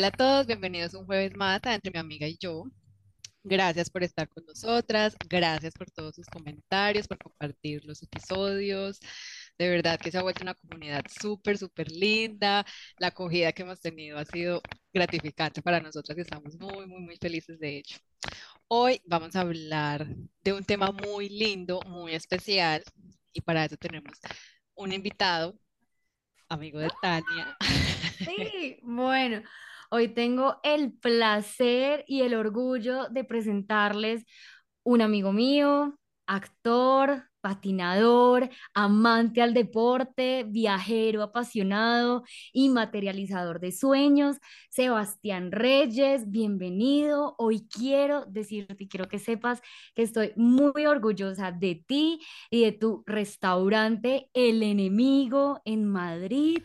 Hola a todos, bienvenidos un jueves más a Entre mi amiga y yo. Gracias por estar con nosotras, gracias por todos sus comentarios, por compartir los episodios. De verdad que se ha vuelto una comunidad súper, súper linda. La acogida que hemos tenido ha sido gratificante para nosotras y estamos muy, muy, muy felices de hecho. Hoy vamos a hablar de un tema muy lindo, muy especial y para eso tenemos un invitado, amigo de Tania. Sí, bueno, Hoy tengo el placer y el orgullo de presentarles un amigo mío, actor, patinador, amante al deporte, viajero apasionado y materializador de sueños, Sebastián Reyes, bienvenido. Hoy quiero decirte quiero que sepas que estoy muy orgullosa de ti y de tu restaurante El Enemigo en Madrid.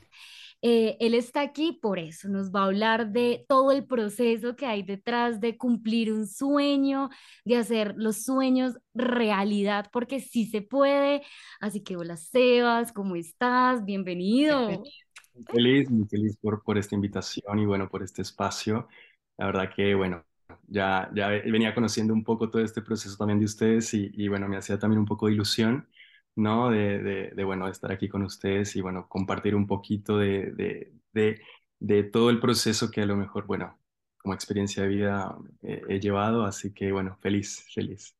Eh, él está aquí por eso, nos va a hablar de todo el proceso que hay detrás de cumplir un sueño, de hacer los sueños realidad, porque sí se puede. Así que hola Sebas, ¿cómo estás? Bienvenido. Feliz, feliz por, por esta invitación y bueno, por este espacio. La verdad que bueno, ya, ya venía conociendo un poco todo este proceso también de ustedes y, y bueno, me hacía también un poco de ilusión ¿no? De, de, de, bueno, estar aquí con ustedes y, bueno, compartir un poquito de, de, todo el proceso que a lo mejor, bueno, como experiencia de vida eh, he llevado, así que, bueno, feliz, feliz.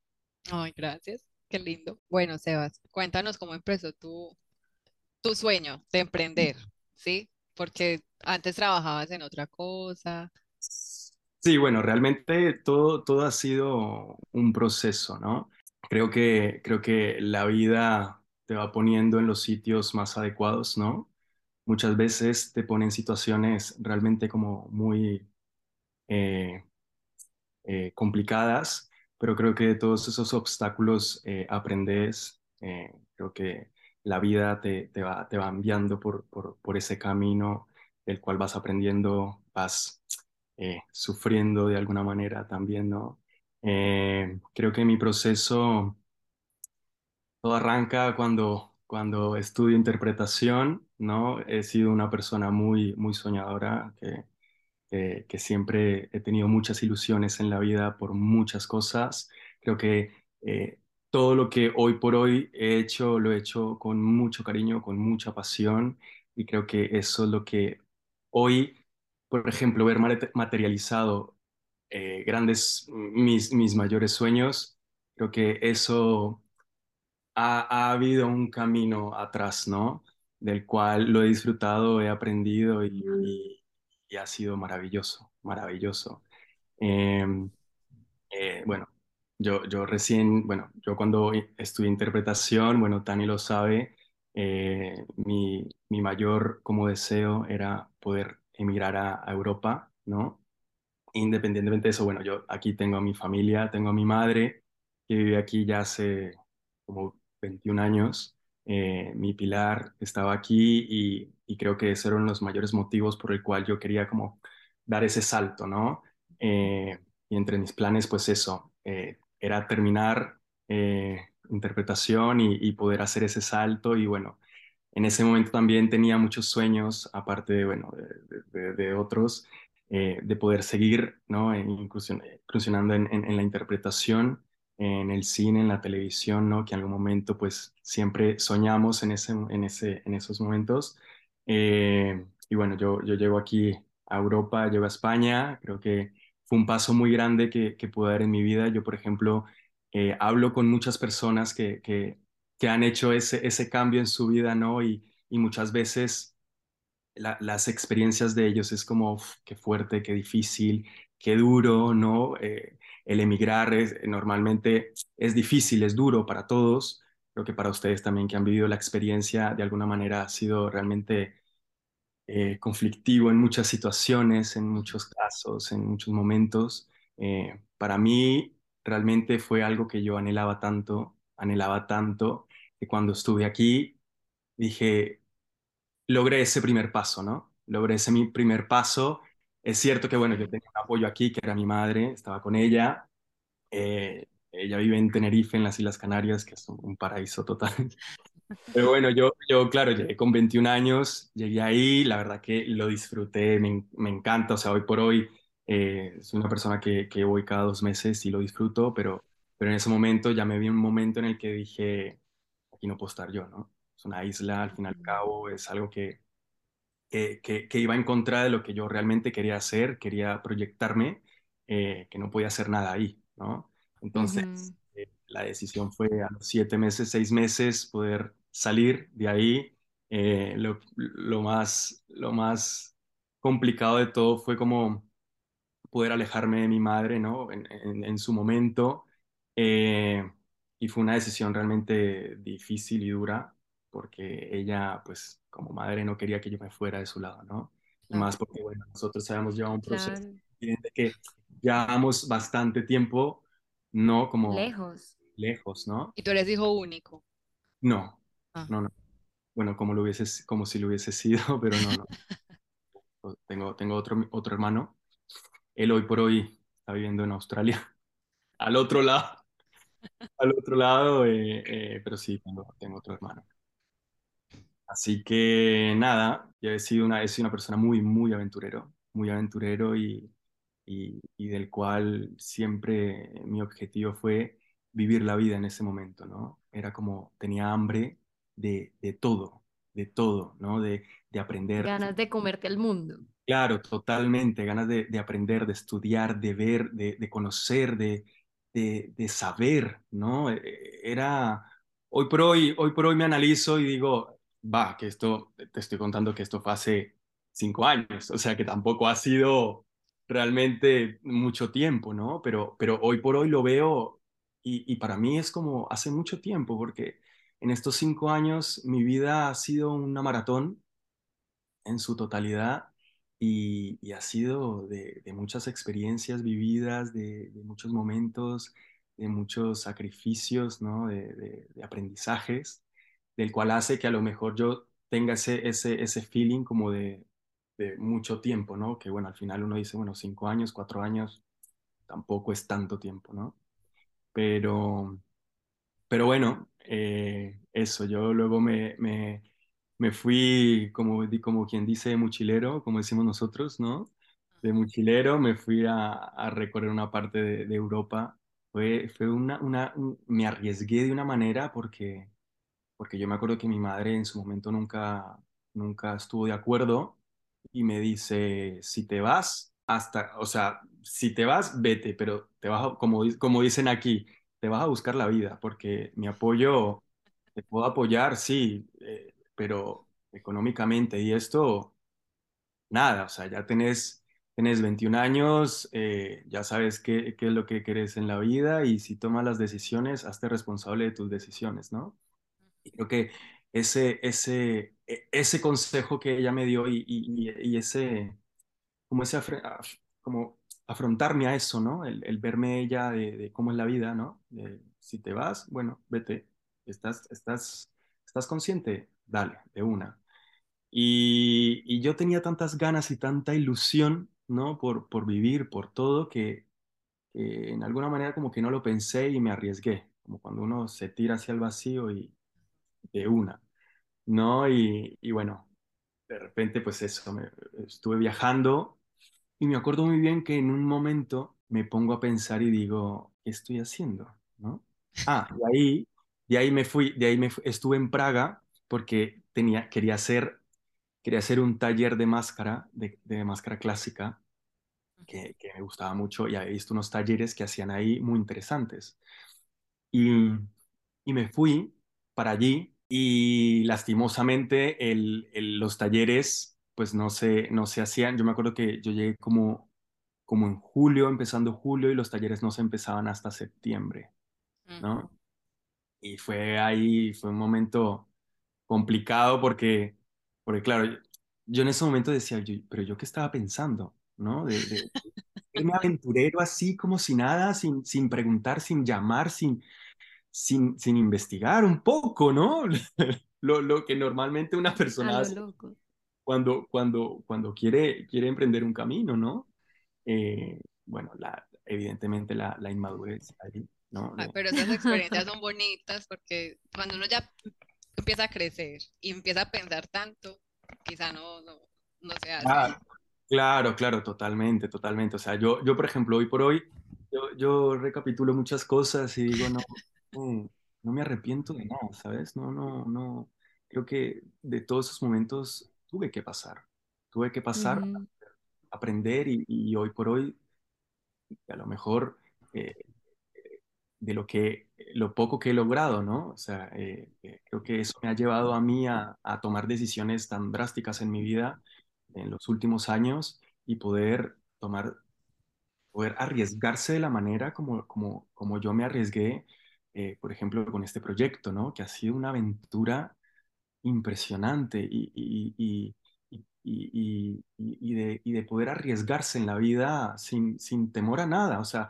Ay, gracias, qué lindo. Bueno, Sebas, cuéntanos cómo empezó tu, tu sueño de emprender, ¿sí? Porque antes trabajabas en otra cosa. Sí, bueno, realmente todo, todo ha sido un proceso, ¿no? Creo que, creo que la vida te va poniendo en los sitios más adecuados, ¿no? Muchas veces te pone en situaciones realmente como muy eh, eh, complicadas, pero creo que de todos esos obstáculos eh, aprendes, creo que la vida te, te, va, te va enviando por, por, por, ese camino del cual vas aprendiendo, vas sufriendo de alguna manera también, ¿no? Eh, creo que mi proceso todo arranca cuando, cuando estudio interpretación, ¿no? He sido una persona muy, muy soñadora, que, que, siempre he tenido muchas ilusiones en la vida por muchas cosas. Creo que eh, todo lo que hoy por hoy he hecho, lo he hecho con mucho cariño, con mucha pasión, y creo que eso es lo que hoy, por ejemplo, ver materializado eh, grandes, mis, mis mayores sueños, creo que eso ha, ha, habido un camino atrás, ¿no? Del cual lo he disfrutado, he aprendido y, y, ha sido maravilloso, maravilloso. Em, eh, bueno, yo, yo recién, bueno, yo cuando estudié interpretación, bueno, Tani lo sabe, eh, mi, mi, mayor como deseo era poder emigrar a, a Europa, ¿no? Independientemente de eso, bueno, yo aquí tengo a mi familia, tengo a mi madre, que vive aquí ya hace como 21 años. Eh, mi pilar estaba aquí y, creo que esos eran los mayores motivos por el cual yo quería como dar ese salto, ¿no? Eh, y entre mis planes, pues eso, eh, era terminar interpretación y, poder hacer ese salto y bueno, en ese momento también tenía muchos sueños, aparte de, bueno, de otros, eh, de poder seguir ¿no? incursionando en, en, la interpretación, en el cine, en la televisión, ¿no? que en algún momento pues siempre soñamos en, ese, en, ese, en esos momentos. Eh, y bueno, yo, yo llego aquí a Europa, llego a España, creo que fue un paso muy grande que, que pude dar en mi vida. Yo, por ejemplo, eh, hablo con muchas personas que, que, que, han hecho ese, ese cambio en su vida, ¿no? Y, y muchas veces las experiencias de ellos es como, qué fuerte, qué difícil, qué duro, ¿no? Eh, el emigrar es, normalmente es difícil, es duro para todos. Creo que para ustedes también que han vivido la experiencia, de alguna manera ha sido realmente eh, conflictivo en muchas situaciones, en muchos casos, en muchos momentos. Eh, para mí realmente fue algo que yo anhelaba tanto, anhelaba tanto, que cuando estuve aquí dije, logré ese primer paso, ¿no? Logré ese mi primer paso. Es cierto que, bueno, yo tenía un apoyo aquí, que era mi madre, estaba con ella. Eh, ella vive en Tenerife, en las Islas Canarias, que es un paraíso total. Pero bueno, yo, yo, claro, llegué con 21 años, llegué ahí, la verdad que lo disfruté, me, me encanta, o sea, hoy por hoy eh, soy una persona que, que voy cada dos meses y lo disfruto, pero, pero en ese momento ya me vi un momento en el que dije, aquí no puedo estar yo, ¿no? Una isla, al fin y al cabo, es algo que, que, que, que iba en contra de lo que yo realmente quería hacer, quería proyectarme, eh, que no podía hacer nada ahí, ¿no? Entonces, Ujú, eh, la decisión fue a los siete meses, seis meses, poder salir de ahí. Eh, lo, lo más, lo más complicado de todo fue como poder alejarme de mi madre, ¿no? En, en- en su momento. Eh, y fue una decisión realmente difícil y dura, porque ella, pues, como madre no quería que yo me fuera de su lado, ¿no? Y Claro, más porque, bueno, nosotros habíamos llevado un proceso claro, de que llevábamos bastante tiempo, no como lejos. lejos, ¿no? y tú eres hijo único. No, Ah, no, no. Bueno, como lo hubiese, como si lo hubiese sido, pero no, no. Tengo, tengo otro, otro hermano. Él hoy por hoy está viviendo en Australia, al otro lado, al otro lado, eh, eh, pero sí, tengo, tengo otro hermano. Así que nada, yo he sido una, he sido una persona muy, muy aventurero, muy aventurero y, y, y del cual siempre mi objetivo fue vivir la vida en ese momento, ¿no? Era como, tenía hambre de, de todo, de todo, ¿no? De, de aprender Ganas de comerte el mundo. Claro, totalmente, ganas de, de aprender, de estudiar, de ver, de, de conocer, de, de, de saber, ¿no? Eh, Era, hoy por hoy, hoy por hoy me analizo y digo, va, que esto, te estoy contando que esto fue hace cinco años, o sea que tampoco ha sido realmente mucho tiempo, ¿no? Pero, pero hoy por hoy lo veo y, y para mí es como hace mucho tiempo, porque en estos cinco años mi vida ha sido una maratón en su totalidad y, ha sido de, muchas experiencias vividas, de, muchos momentos, de muchos sacrificios, ¿no? De aprendizajes, del cual hace que a lo mejor yo tenga ese, ese, ese feeling como de, de mucho tiempo, ¿no? Que bueno, al final uno dice, bueno, cinco años, cuatro años, tampoco es tanto tiempo, ¿no? Pero, pero bueno, eh, eso, yo luego me, me, me fui, como, como quien dice, de mochilero, como decimos nosotros, ¿no? De mochilero me fui a, a recorrer una parte de, de Europa. Fue, fue una, una, un- me arriesgué de una manera porque porque yo me acuerdo que mi madre en su momento nunca, nunca estuvo de acuerdo y me dice, si te vas, hasta, o sea, si te vas, vete, pero te vas, como, como dicen aquí, te vas a buscar la vida, porque mi apoyo, te puedo apoyar, sí, eh, pero económicamente y esto, nada, o sea, ya tenés... Tenés 21 años, eh, ya sabes qué, qué es lo que querés en la vida y si tomas las decisiones, hazte responsable de tus decisiones, ¿no? Creo que ese, ese, e- ese consejo que ella me dio y, y- y ese, como ese afre- af- como afrontarme a eso, ¿no? El, el verme ella de, de cómo es la vida, ¿no? De, si te vas, bueno, vete. ¿Estás, estás, estás consciente? Dale, de una. Y, y yo tenía tantas ganas y tanta ilusión, ¿no? Por, por vivir, por todo, que, que en alguna manera como que no lo pensé y me arriesgué, como cuando uno se tira hacia el vacío y de una. ¿no? Y, y bueno, de repente pues eso, me, estuve viajando y me acuerdo muy bien que en un momento me pongo a pensar y digo, ¿qué estoy haciendo? ¿No? Ah, de ahí, de ahí me fui, de ahí me estuve en Praga porque tenía, quería hacer, quería hacer un taller de máscara, de, máscara clásica, que, que me gustaba mucho y había visto unos talleres que hacían ahí muy interesantes. Y, y me fui para allí y lastimosamente el- el- los talleres pues no se, no se hacían. Yo me acuerdo que yo llegué como, como en julio, empezando julio, y los talleres no se empezaban hasta septiembre, ¿no? Y fue ahí, fue un momento complicado porque, porque claro, yo en ese momento decía, yo, pero yo qué estaba pensando, ¿no? De, de irme aventurero así como si nada, sin, sin preguntar, sin llamar, sin, sin, sin investigar un poco, ¿no? Lo, lo que normalmente una A persona lo hace loco. cuando, cuando, cuando quiere, quiere emprender un camino, ¿no? Eh, bueno, la, evidentemente la, la inmadurez ahí, ¿no? Ay, pero esas experiencias son bonitas porque cuando uno ya empieza a crecer y empieza a pensar tanto, quizá no, no, no se hace. Ah, claro, claro, totalmente, totalmente. O sea, yo, yo por ejemplo, hoy por hoy, yo, yo recapitulo muchas cosas y digo, no, no, me arrepiento de nada, ¿sabes? No, no, no. Creo que de todos esos momentos tuve que pasar. Tuve que pasar, Ujú. aprender y, y hoy por hoy, a lo mejor, eh, de lo que, lo poco que he logrado, ¿no? O sea, eh, eh, creo que eso me ha llevado a mí a, a tomar decisiones tan drásticas en mi vida en los últimos años y poder tomar, poder arriesgarse de la manera como, como, como yo me arriesgué, eh, por ejemplo, con este proyecto, ¿no? Que ha sido una aventura impresionante y, y, y, y, de, y de poder arriesgarse en la vida sin, sin temor a nada. O sea,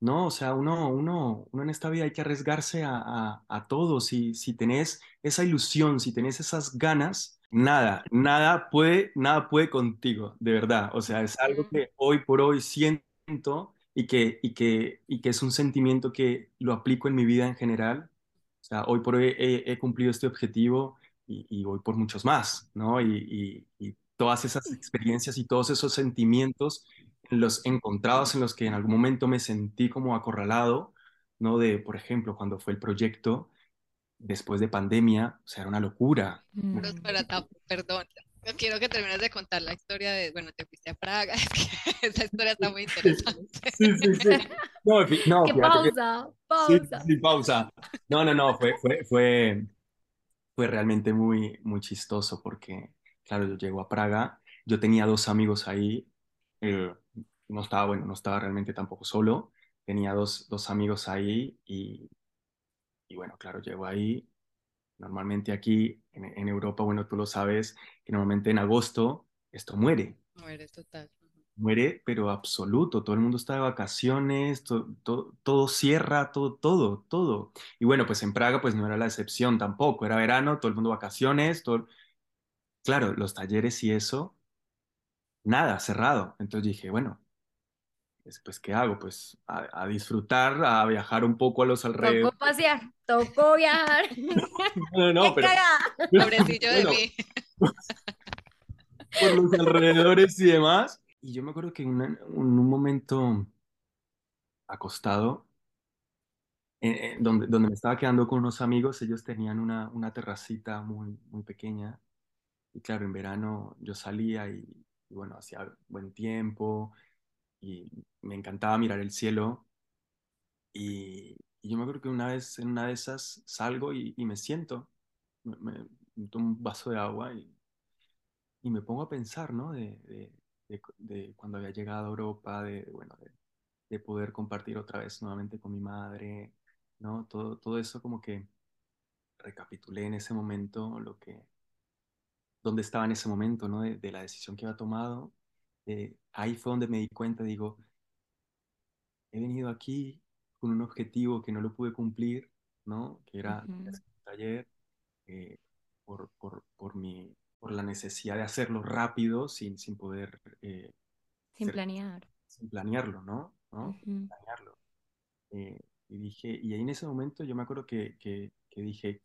no, o sea, uno, uno, uno en esta vida hay que arriesgarse a, a, a todo. Si, si tenés esa ilusión, si tenés esas ganas, nada, nada puede, nada puede contigo, de verdad. O sea, es algo que hoy por hoy siento y que, y que, y que es un sentimiento que lo aplico en mi vida en general. O sea, hoy por hoy he, he cumplido este objetivo y, y voy por muchos más, ¿no? Y, y, y todas esas experiencias y todos esos sentimientos en los encontrados en los que en algún momento me sentí como acorralado, ¿no? De, por ejemplo, cuando fue el proyecto después de pandemia, o sea, era una locura. Mm. ta- perdón, no quiero que termines de contar la historia de, bueno, te fuiste a Praga, es que esa historia está muy interesante. Sí, sí, sí. No, no, ¡Qué fíjate que- pausa! sí, ¡Pausa! sí, pausa. No, no, no, fue, fue, fue, fue realmente muy, muy chistoso porque, claro, yo llego a Praga, yo tenía dos amigos ahí, eh, no estaba, bueno, no estaba realmente tampoco solo, tenía dos, dos amigos ahí y, y bueno, claro, llego ahí Normalmente aquí en, en Europa, bueno, tú lo sabes, que normalmente en agosto esto muere, No eres total. muere, pero absoluto, todo el mundo está de vacaciones, to- to- todo cierra, todo, todo, todo. Y bueno, pues en Praga pues no era la excepción tampoco, era verano, todo el mundo vacaciones, todo... Claro, los talleres y eso, nada, cerrado. Entonces dije, bueno, pues, pues, ¿qué hago? Pues a, a disfrutar, a viajar un poco a los alrededores. Tocó pasear, tocó viajar. No, no, no, ¡Qué pero... Pobrecillo de mí. por los alrededores y demás. Y yo me acuerdo que en, en un momento acostado, eh, eh, donde, donde me estaba quedando con unos amigos, ellos tenían una, una terracita muy, muy pequeña. Y claro, en verano yo salía y, y bueno, hacía buen tiempo y me encantaba mirar el cielo. Y, yo me acuerdo que una vez en una de esas salgo y, me siento, me, tomo un vaso de agua y me pongo a pensar, ¿no? De, de, de- cuando había llegado a Europa, de, bueno, de, de poder compartir otra vez nuevamente con mi madre, ¿no? Todo, todo eso como que recapitulé en ese momento lo que, dónde estaba en ese momento, ¿no? De la decisión que había tomado. Eh, ahí fue donde me di cuenta, digo, he venido aquí con un objetivo que no lo pude cumplir, ¿no? Que era Ujú. hacer un taller eh, por, por, por mi, por la necesidad de hacerlo rápido sin, sin poder eh, Sin ser- planear. sin planearlo, ¿no? ¿No? Ujú. Planearlo. Eh, y dije, y ahí en ese momento yo me acuerdo que, que, que dije,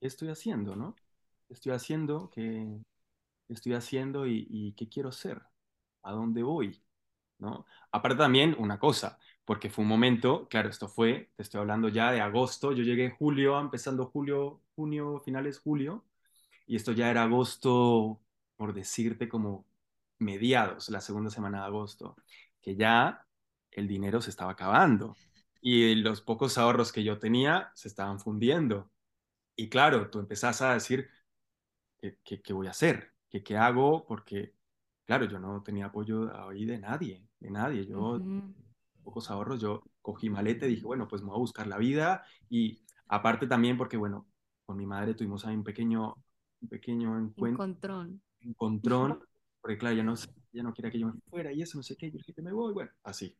¿qué estoy haciendo, no? ¿Qué estoy haciendo? ¿Qué, qué estoy haciendo y, qué quiero ser? ¿A dónde voy? ¿No? Aparte también una cosa, porque fue un momento, claro, esto fue, te estoy hablando ya de agosto, yo llegué en julio, empezando julio, junio, finales julio, y esto ya era agosto, por decirte, como mediados, la segunda semana de agosto, que ya el dinero se estaba acabando y los pocos ahorros que yo tenía se estaban fundiendo. Y claro, tú empezás a decir, ¿qué, qué, qué voy a hacer? ¿Qué, qué hago? Porque, claro, yo no tenía apoyo ahí de nadie, de nadie. Yo, Ujú. pocos ahorros, yo cogí maleta y dije, bueno, pues me voy a buscar la vida. Y aparte también porque, bueno, con mi madre tuvimos ahí un pequeño un pequeño encuentro, Encontrón. encontrón, porque claro, ya no, ya no quería que yo me fuera y eso, no sé qué, yo dije que me voy, bueno, así.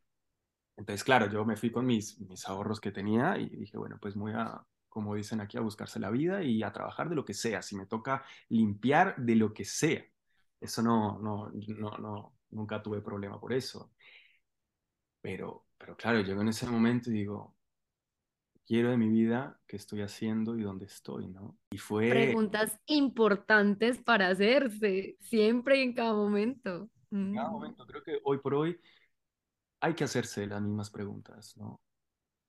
Entonces, claro, yo me fui con mis, mis ahorros que tenía y dije, bueno, pues voy a, como dicen aquí, a buscarse la vida y a trabajar de lo que sea, si me toca limpiar de lo que sea. Eso no, no, no, no, nunca tuve problema por eso. Pero, pero claro, llego en ese momento y digo, quiero de mi vida, qué estoy haciendo y dónde estoy, ¿no? Y fue... Preguntas importantes para hacerse, siempre y en cada momento. En cada Mm. momento, creo que hoy por hoy hay que hacerse las mismas preguntas, ¿no?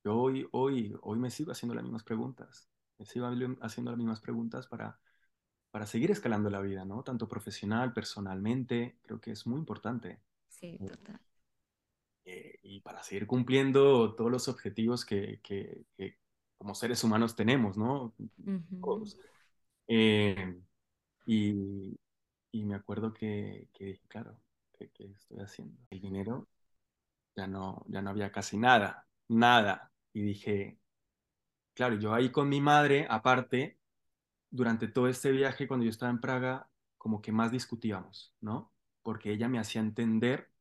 Yo hoy, hoy, hoy me sigo haciendo las mismas preguntas. Me sigo haciendo las mismas preguntas para, para seguir escalando la vida, ¿no? Tanto profesional, personalmente, creo que es muy importante. Sí, total. Eh, y para seguir cumpliendo todos los objetivos que, que- que como seres humanos tenemos, ¿no? Todos. Eh, y, y me acuerdo que, que dije, claro, ¿qué, qué estoy haciendo? El dinero ya no, ya no había casi nada, nada. Y dije, claro, yo ahí con mi madre, aparte, durante todo este viaje, cuando yo estaba en Praga, como que más discutíamos, ¿no? Porque ella me hacía entender,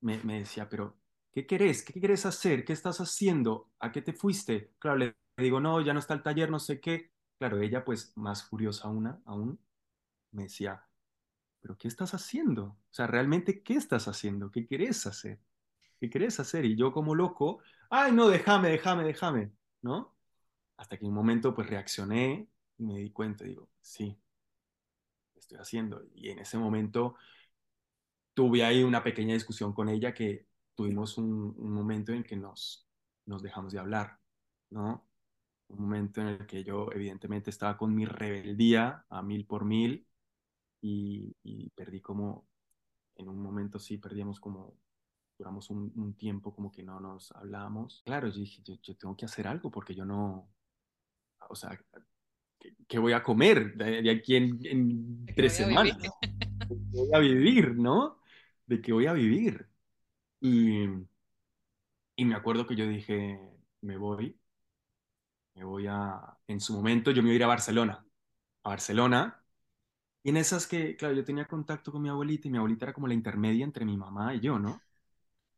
me, decía, pero, ¿qué querés? ¿Qué querés hacer? ¿Qué estás haciendo? ¿A qué te fuiste? Claro, le digo, no, ya no está el taller, no sé qué. Claro, ella pues más furiosa una, aún, me decía, pero ¿qué estás haciendo? O sea, realmente, ¿qué estás haciendo? ¿Qué querés hacer? ¿Qué querés hacer? Y yo como loco, ay, no, déjame, déjame, déjame, ¿no? Hasta que en un momento pues reaccioné y me di cuenta, digo, sí, ¿qué estoy haciendo? Y en ese momento tuve ahí una pequeña discusión con ella que tuvimos un, un momento en que nos, nos dejamos de hablar, ¿no? Un momento en el que yo evidentemente estaba con mi rebeldía a mil por mil y, y perdí como, en un momento sí, perdíamos como, duramos un, un tiempo como que no nos hablábamos. Claro, yo dije, yo, yo tengo que hacer algo porque yo no, o sea, ¿qué, qué voy a comer de, de aquí en, en ¿De qué tres semanas? ¿De qué voy a vivir, no? ¿De qué voy a vivir? Y, y me acuerdo que yo dije, me voy, me voy a, en su momento yo me iba a ir a Barcelona, a Barcelona, y en esas que, claro, yo tenía contacto con mi abuelita y mi abuelita era como la intermedia entre mi mamá y yo, ¿no?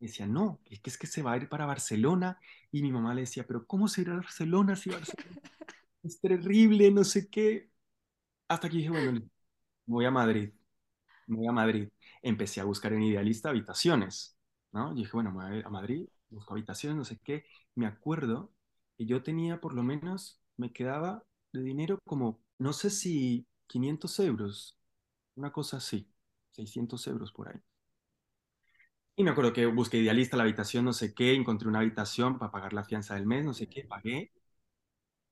Decía, no, es que es que se va a ir para Barcelona, y mi mamá le decía, pero ¿cómo se irá a Barcelona si Barcelona es terrible, no sé qué? Hasta que dije, bueno, voy a Madrid, voy a Madrid. Empecé a buscar en Idealista habitaciones, ¿no? Dije, bueno, voy a Madrid, busco habitaciones, no sé qué. Me acuerdo que yo tenía por lo menos, me quedaba de dinero como, no sé si 500 euros, una cosa así, 600 euros por ahí. Y me acuerdo que busqué Idealista la habitación, no sé qué, encontré una habitación para pagar la fianza del mes, no sé qué, pagué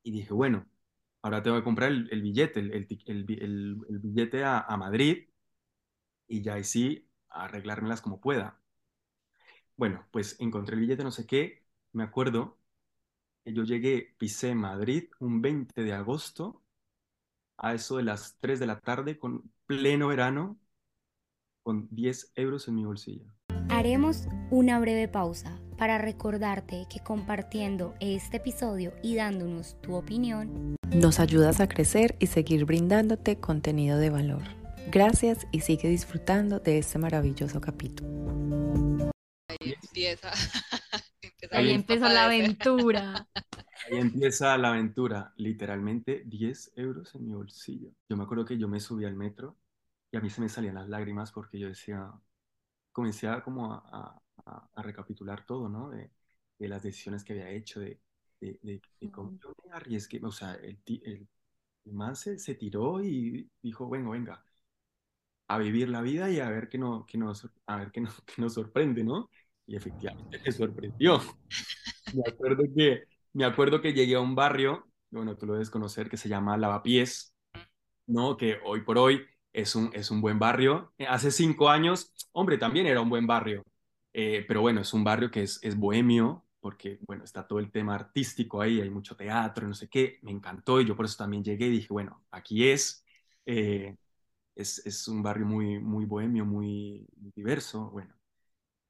y dije, bueno, ahora tengo que comprar el, el billete, el, el, el bi- el- el billete a, a Madrid y ya ahí sí arreglármelas como pueda. Bueno, pues encontré el billete, no sé qué, me acuerdo yo llegué, pisé Madrid un 20 de agosto a eso de las 3 de la tarde con pleno verano con 10 euros en mi bolsillo. Haremos una breve pausa para recordarte que compartiendo este episodio y dándonos tu opinión, Nos ayudas a crecer y seguir brindándote contenido de valor. Gracias y sigue disfrutando de este maravilloso capítulo. Ahí empieza, empieza Ahí empezó la aventura. Ahí empieza la aventura, literalmente 10 euros en mi bolsillo. Yo me acuerdo que yo me subí al metro y a mí se me salían las lágrimas porque yo decía, comencé a como a, a- a recapitular todo, ¿no? De, de las decisiones que había hecho, de, de, de- cómo yo me arriesgué, o sea, el, el, el man se, se tiró y dijo, bueno, venga, a vivir la vida y a ver qué, no, qué nos, a ver qué, nos, qué nos sorprende, ¿no? Y efectivamente me sorprendió. Me acuerdo que, me acuerdo que llegué a un barrio, bueno, tú lo debes conocer, que se llama Lavapiés, ¿no? Que hoy por hoy es un, es un buen barrio. Eh, Hace cinco años, hombre, también era un buen barrio. Eh, pero bueno, es un barrio que es, es bohemio, porque, bueno, está todo el tema artístico ahí, hay mucho teatro, no sé qué. Me encantó y yo por eso también llegué y dije, bueno, aquí es. Eh, es, es un barrio muy, muy bohemio, muy diverso, bueno.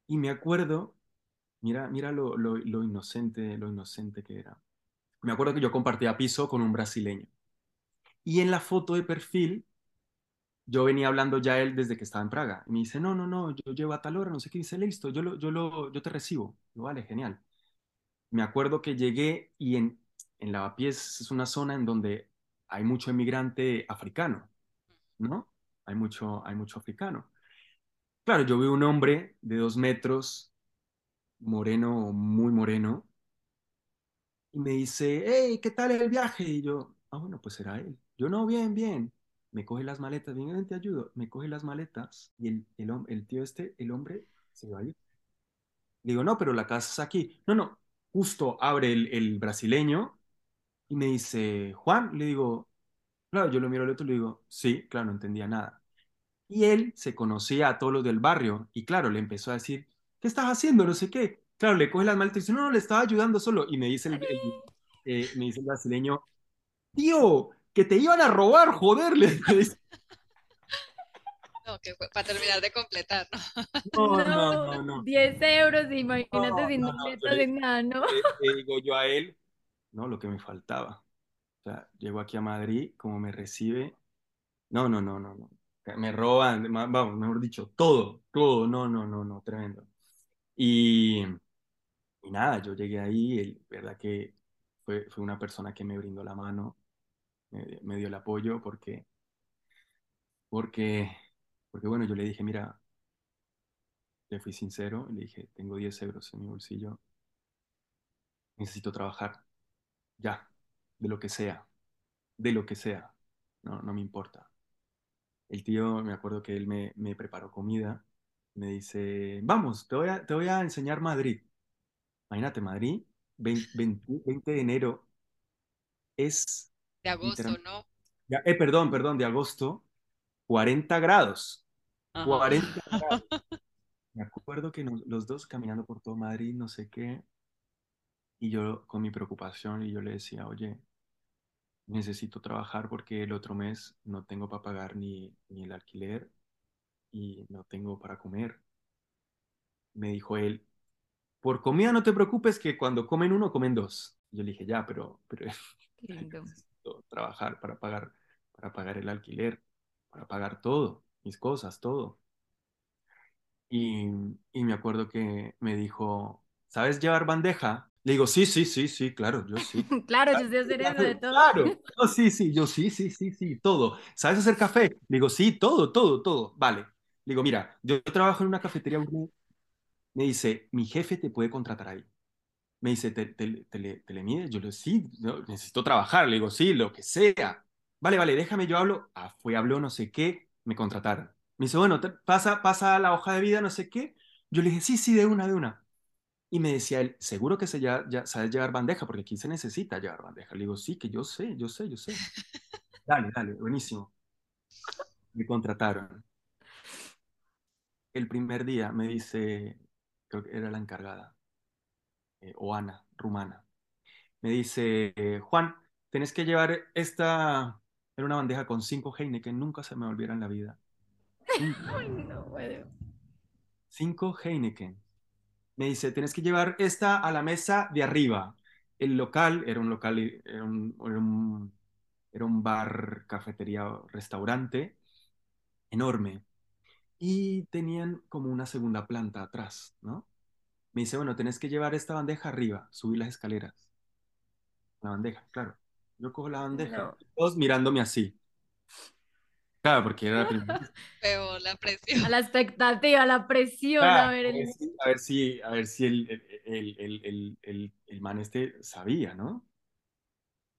Y me acuerdo, mira, mira lo, lo, lo inocente, lo inocente que era. Me acuerdo que yo compartía piso con un brasileño. Y en la foto de perfil yo venía hablando ya él desde que estaba en Praga. Y me dice, no, no, no, yo llevo a tal hora, no sé qué. dice, listo, yo, lo, yo, lo, yo te recibo. Yo, vale, genial. Me acuerdo que llegué y en, en Lavapiés es una zona en donde hay mucho emigrante africano, ¿no? Hay mucho, hay mucho africano. Claro, yo vi un hombre de dos metros, moreno, muy moreno, y me dice, hey, ¿qué tal el viaje? Y yo, ah, bueno, pues será él. Yo, no, bien, bien. Me coge las maletas, bien, te ayudo. Me coge las maletas y el, el, el tío este, el hombre, se va a ir. Digo, no, pero la casa es aquí. No, no, justo abre el, el brasileño y me dice, Juan, le digo, claro, yo lo miro al otro y le digo, sí, claro, no entendía nada. Y él se conocía a todos los del barrio y claro, le empezó a decir, ¿qué estás haciendo? No sé qué. Claro, le coge las maletas y dice, no, no, le estaba ayudando solo. Y me dice el, eh, me dice el brasileño, tío, que te iban a robar, joder. No, que fue para terminar de completar, ¿no? No, no, no, no. 10 euros, imagínate No, sin le- sin nada, ¿no? Le, digo yo a él, no, lo que me faltaba. O sea, llego aquí a Madrid, como me recibe. No, no, no, no, no. Me roban, vamos, mejor dicho, todo, todo, no, no, no, no, tremendo. Y, y nada, yo llegué ahí, el, verdad que fue, fue una persona que me brindó la mano, me, dio el apoyo porque, porque, porque, bueno, yo le dije, mira, le fui sincero, le dije, tengo 10 euros en mi bolsillo, necesito trabajar, ya, de lo que sea, de lo que sea, no, no me importa. El tío, me acuerdo que él me, me preparó comida, me dice, vamos, te voy a, te voy a enseñar Madrid. Imagínate, Madrid, 20, 20 20 de enero es, De agosto, ¿no? eh, perdón, perdón, de agosto, 40 grados, Ajá. 40 grados. Me acuerdo que nos- los dos caminando por todo Madrid, no sé qué, y yo con mi preocupación, y yo le decía, oye, necesito trabajar porque el otro mes no tengo para pagar ni, ni el alquiler y no tengo para comer. Me dijo él, por comida no te preocupes que cuando comen uno, comen dos. Yo le dije, ya, pero, pero Qué lindo. trabajar para pagar, para pagar el alquiler, para pagar todo, mis cosas, todo. Y, y me acuerdo que me dijo, ¿sabes llevar bandeja? Le digo, sí, sí, sí, sí, claro, yo sí. Claro, yo sé hacer eso de todo. Claro, no, sí, sí, yo sí, sí, sí, sí, todo. ¿Sabes hacer café? Le digo, sí, todo, todo, todo. Vale. Le digo, mira, yo trabajo en una cafetería. Me dice, mi jefe te puede contratar ahí. Me dice, ¿te, te, te le, te le mides? Yo le digo, sí, necesito trabajar. Le digo, sí, lo que sea. Vale, vale, déjame, yo hablo. Ah, fue, habló, no sé qué, me contrataron. Me dice, bueno, pasa, pasa la hoja de vida, no sé qué. Yo le dije, sí, sí, de una, de una. Y me decía él, seguro que se ya, ya sabes llevar bandeja, porque aquí se necesita llevar bandeja. Le digo, sí, que yo sé, yo sé, yo sé. Dale, dale, buenísimo. Me contrataron. El primer día me dice, creo que era la encargada, eh, o Ana, rumana. Me dice, eh, Juan, tenés que llevar esta, era una bandeja con cinco Heineken, nunca se me olvidará en la vida. Ay, no puedo. Cinco Heineken. Me dice, tienes que llevar esta a la mesa de arriba. El local era un local, era un, era un, era un bar, cafetería, restaurante enorme. Y tenían como una segunda planta atrás, ¿no? Me dice, bueno, tenés que llevar esta bandeja arriba, subir las escaleras. La bandeja, claro. Yo cojo la bandeja, No. todos mirándome así. Claro, porque era la primera la presión. A la expectativa, a la presión, Claro, a ver el... a ver si, a ver si el, el, el, el, el, el- el man este sabía, ¿no?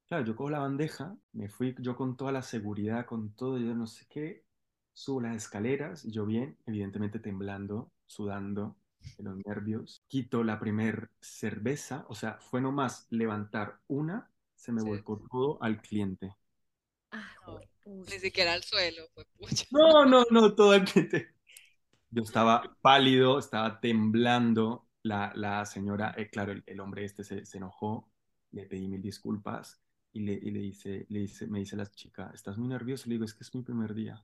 Claro, yo cojo la bandeja, me fui yo con toda la seguridad, con todo, yo no sé qué, subo las escaleras, yo bien, evidentemente temblando, sudando de los nervios, quito la primer cerveza, o sea, fue nomás levantar una, se me Sí. volcó todo al cliente. Juepucha. Ni siquiera al suelo, fue pucha. No, no, no, todo el cliente. Yo estaba pálido, estaba temblando. La, la señora, eh, claro, el, el hombre este se, se enojó, le pedí mil disculpas y le, y le dice, le dice, me dice la chica, ¿estás muy nervioso? Le digo, es que es mi primer día.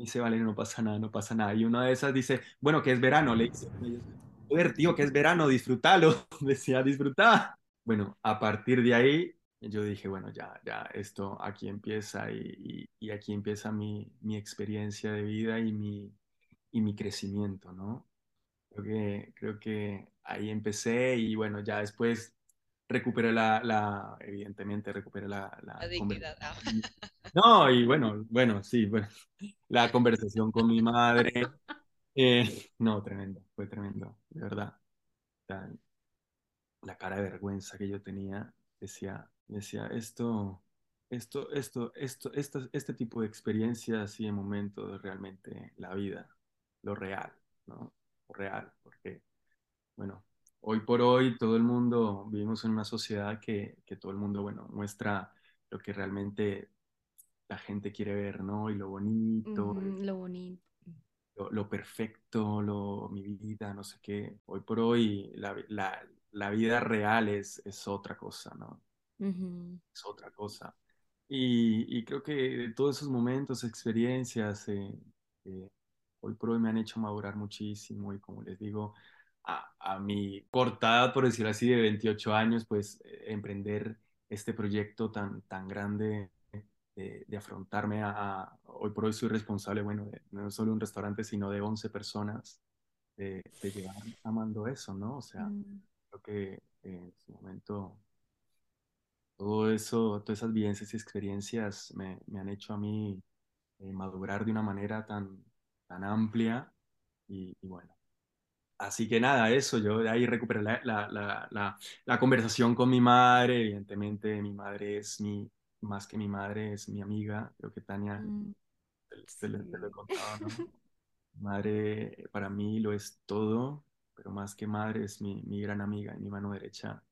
Y dice, vale, no pasa nada, no pasa nada. Y una de esas dice, bueno, que es verano. Le dice, joder, tío, que es verano, disfrútalo. Decía, disfrutar. Bueno, a partir de ahí yo dije, bueno, ya, ya, esto aquí empieza y, y, y aquí empieza mi, mi, experiencia de vida y mi, y mi crecimiento, ¿no? Creo que, creo que ahí empecé y bueno, ya después recuperé la, la evidentemente recuperé la, la, la dignidad. Ah. No, y bueno, bueno, sí, bueno, la conversación con mi madre. Eh, no, tremendo, fue tremendo, de verdad. La, la cara de vergüenza que yo tenía, decía, decía, esto, esto, esto, esto, esto, este tipo de experiencias y de momentos realmente la vida, lo real, ¿no? Lo real, porque, bueno, hoy por hoy todo el mundo, vivimos en una sociedad que, que todo el mundo, bueno, muestra lo que realmente la gente quiere ver, ¿no? Y lo bonito. Mm, lo bonito. Lo, lo, perfecto, lo, mi vida, no sé qué. Hoy por hoy la, la, la vida real es, es otra cosa, ¿no? Uh -huh. Es otra cosa. Y, y, creo que todos esos momentos, experiencias, eh, eh, hoy por hoy me han hecho madurar muchísimo y como les digo, a, a mi cortada, por decirlo así, de 28 años, pues eh, emprender este proyecto tan, tan grande de, de afrontarme a, a, hoy por hoy soy responsable, bueno, de, no solo un restaurante, sino de 11 personas, de, de llegar amando eso, ¿no? O sea, mm. creo que en su momento todo eso, todas esas vivencias y experiencias me, me han hecho a mí eh, madurar de una manera tan, tan amplia y, y, bueno. Así que nada, eso, yo de ahí recuperé la, la, la, la, conversación con mi madre, evidentemente mi madre es mi, más que mi madre, es mi amiga, creo que Tania, mm, te, te, sí. te, lo he contado, ¿no? madre para mí lo es todo, pero más que madre es mi, mi gran amiga, mi mano derecha.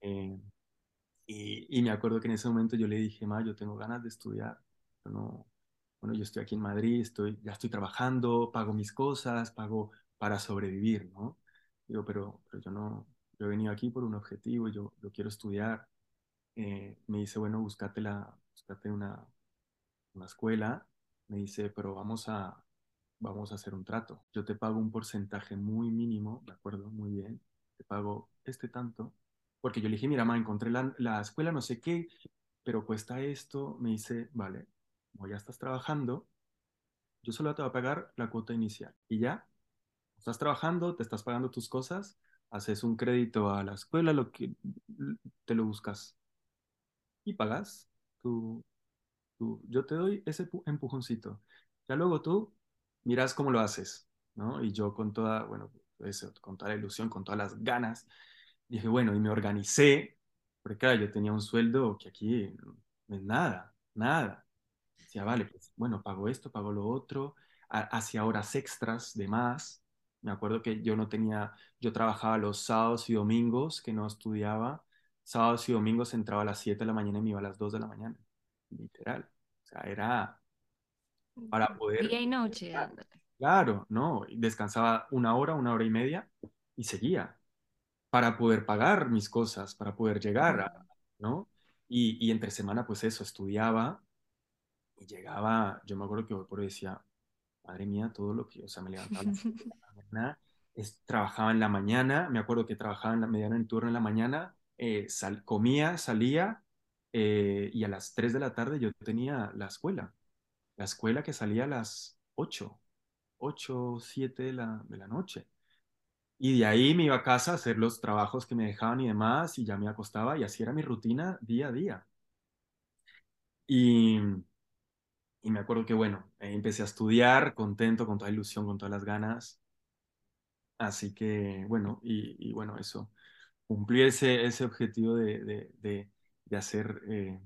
Eh, y, y, me acuerdo que en ese momento yo le dije, ma, yo tengo ganas de estudiar, yo no, bueno, yo estoy aquí en Madrid, estoy, ya estoy trabajando, pago mis cosas, pago para sobrevivir, ¿no? Digo, pero, yo no, yo he venido aquí por un objetivo, yo, yo quiero estudiar. Eh, me dice, bueno, búscate, la, búscate una, una escuela. Me dice, pero vamos a, vamos a hacer un trato. Yo te pago un porcentaje muy mínimo, ¿de acuerdo? Muy bien. Te pago este tanto. Porque yo le dije, mira, ma, encontré la, la escuela, no sé qué, pero cuesta esto. Me dice, vale, como ya estás trabajando, yo solo te voy a pagar la cuota inicial. Y ya, estás trabajando, te estás pagando tus cosas, haces un crédito a la escuela, lo que te lo buscas y pagas. Tú, yo te doy ese empujoncito. Ya luego tú miras cómo lo haces, ¿no? Y yo con toda, bueno, eso, con toda la ilusión, con todas las ganas, dije, bueno, y me organicé, porque claro, yo tenía un sueldo que aquí no es nada, nada. Decía, vale, pues bueno, pago esto, pago lo otro, hacia horas extras de más. Me acuerdo que yo no tenía, yo trabajaba los sábados y domingos, que no estudiaba. Sábados y domingos entraba a las 7 de la mañana y me iba a las 2 de la mañana. Literal. O sea, era para poder... Día y noche. Claro, no. Descansaba una hora, una hora y media y seguía para poder pagar mis cosas, para poder llegar, a, ¿no? Y, y entre semana, pues eso, estudiaba y llegaba, yo me acuerdo que hoy por hoy decía, madre mía, todo lo que, o sea, me levantaba a las 7 de la mañana, es, trabajaba en la mañana, me acuerdo que trabajaba en la mediana en turno en la mañana, eh, sal, comía, salía, eh, y a las 3 de la tarde yo tenía la escuela, la escuela que salía a las 8, 8, 7 de la, de la noche. Y de ahí me iba a casa a hacer los trabajos que me dejaban y demás, y ya me acostaba, y así era mi rutina día a día. Y, y me acuerdo que, bueno, empecé a estudiar, contento, con toda ilusión, con todas las ganas. Así que, bueno, y, y bueno, eso. Cumplí ese, ese objetivo de, de, de, de hacer, eh,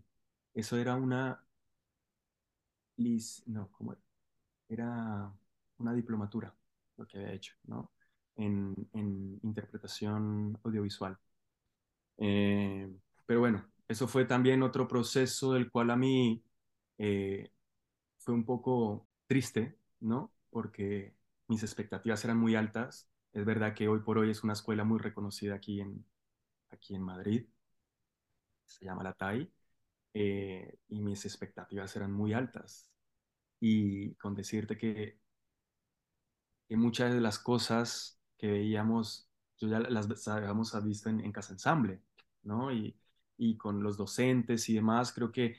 eso era una, no, ¿cómo era? Era una diplomatura, lo que había hecho, ¿no? En, en interpretación audiovisual. Eh, pero bueno, eso fue también otro proceso del cual a mí eh, fue un poco triste, ¿no? Porque mis expectativas eran muy altas. Es verdad que hoy por hoy es una escuela muy reconocida aquí en, aquí en Madrid. Se llama la TAI. Eh, y mis expectativas eran muy altas. Y con decirte que, muchas de las cosas que veíamos, yo ya las habíamos visto en, en Casa Ensamble, ¿no? Y, y con los docentes y demás. Creo que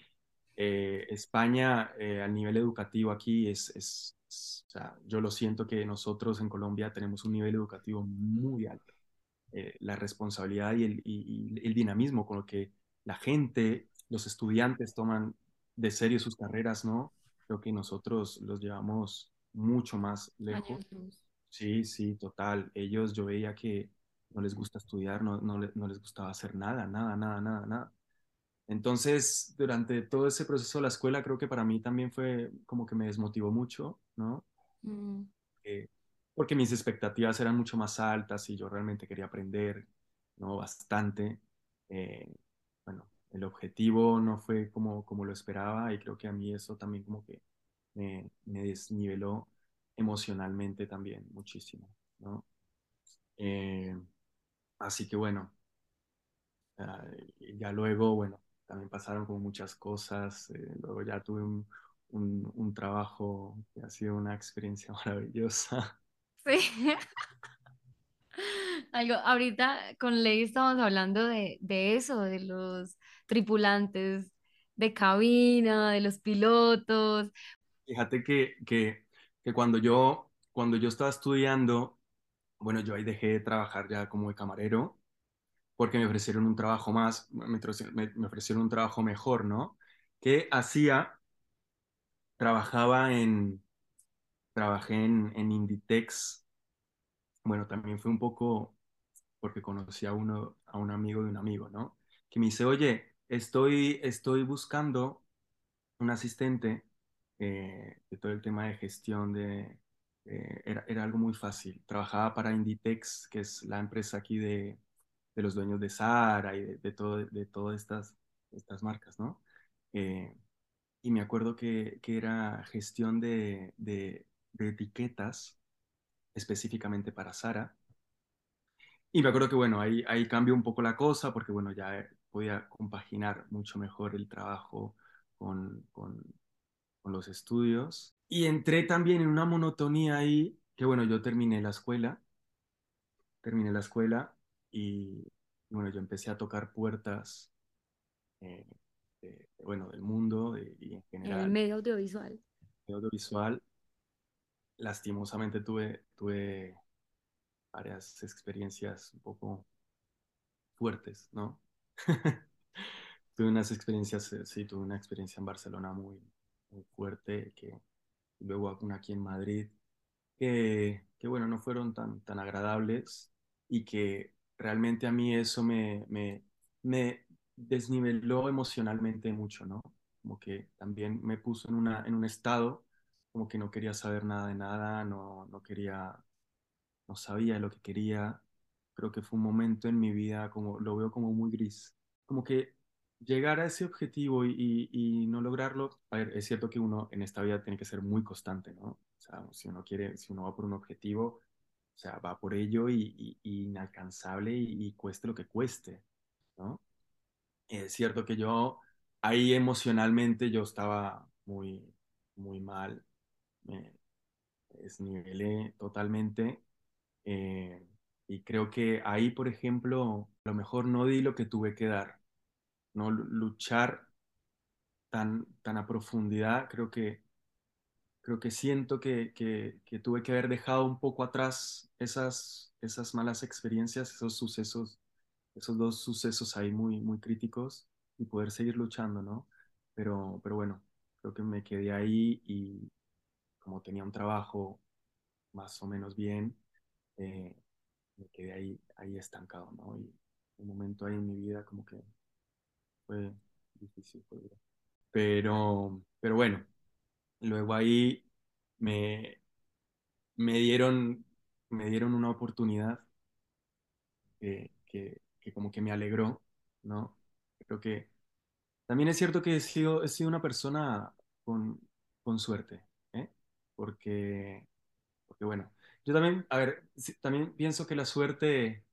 eh, España eh, al nivel educativo aquí es, es, es, o sea, yo lo siento que nosotros en Colombia tenemos un nivel educativo muy alto. Eh, la responsabilidad y el, y, y el dinamismo con lo que la gente, los estudiantes toman de serio sus carreras, ¿no? Creo que nosotros los llevamos mucho más lejos. Sí, sí, total. Ellos yo veía que no les gusta estudiar, no, no, no les gustaba hacer nada, nada, nada, nada, nada. Entonces, durante todo ese proceso de la escuela, creo que para mí también fue como que me desmotivó mucho, ¿no? Mm. Eh, porque mis expectativas eran mucho más altas y yo realmente quería aprender, ¿no? Bastante. Eh, bueno, el objetivo no fue como, como lo esperaba y creo que a mí eso también como que me, me desniveló emocionalmente también muchísimo, ¿no? Eh, así que bueno, uh, ya luego, bueno, también pasaron como muchas cosas, eh, luego ya tuve un, un, un, trabajo que ha sido una experiencia maravillosa. Sí. Algo, ahorita con Ley estamos hablando de, de eso, de los tripulantes de cabina, de los pilotos. Fíjate que, que, que cuando, yo, cuando yo estaba estudiando, bueno, yo ahí dejé de trabajar ya como de camarero, porque me ofrecieron un trabajo más, me, me ofrecieron un trabajo mejor, ¿no? Que hacía, trabajaba en, trabajé en, en Inditex, bueno, también fue un poco porque conocí a uno, a un amigo de un amigo, ¿no? Que me dice, oye, estoy, estoy buscando un asistente eh, de todo el tema de gestión de... Eh, era, era, algo muy fácil. Trabajaba para Inditex, que es la empresa aquí de, de los dueños de Zara y de, de, todo, de todas estas, estas marcas, ¿no? Eh, y me acuerdo que, que era gestión de, de, de etiquetas específicamente para Zara. Y me acuerdo que, bueno, ahí, ahí cambió un poco la cosa porque, bueno, ya podía compaginar mucho mejor el trabajo con, con, con los estudios. Y entré también en una monotonía ahí, que, bueno, yo terminé la escuela, terminé la escuela y, bueno, yo empecé a tocar puertas, eh, de, bueno, del mundo de, y en general. En el medio audiovisual. Medio audiovisual lastimosamente tuve, tuve varias experiencias un poco fuertes, ¿no? tuve unas experiencias, eh, sí, tuve una experiencia en Barcelona muy, muy fuerte, que luego una aquí en Madrid, que, que, bueno, no fueron tan, tan agradables y que realmente a mí eso me, me, me desniveló emocionalmente mucho, ¿no? Como que también me puso en, una, en un estado como que no quería saber nada de nada, no, no quería, no sabía lo que quería. Creo que fue un momento en mi vida, como lo veo como muy gris. Como que llegar a ese objetivo y, y, y, no lograrlo, a ver, es cierto que uno en esta vida tiene que ser muy constante, ¿no? O sea, si uno quiere, si uno va por un objetivo, o sea, va por ello y, y inalcanzable y, cueste lo que cueste, ¿no? Es cierto que yo ahí emocionalmente yo estaba muy, muy mal, me desnivelé totalmente. Eh, y creo que ahí, por ejemplo, a lo mejor no di lo que tuve que dar, no luchar tan, tan a profundidad, creo que, creo que siento que, que, que tuve que haber dejado un poco atrás esas, esas malas experiencias, esos sucesos, esos dos sucesos ahí muy, muy críticos y poder seguir luchando, ¿no? Pero, pero bueno, creo que me quedé ahí y, como tenía un trabajo más o menos bien, eh, me quedé ahí, ahí estancado, ¿no? Y un momento ahí en mi vida como que fue difícil. Pero, pero bueno, luego ahí me, me, dieron, me dieron una oportunidad que, que, como que me alegró, ¿no? Creo que también es cierto que he sido, he sido una persona con, con suerte, porque, porque bueno, yo también, a ver, también pienso que la suerte,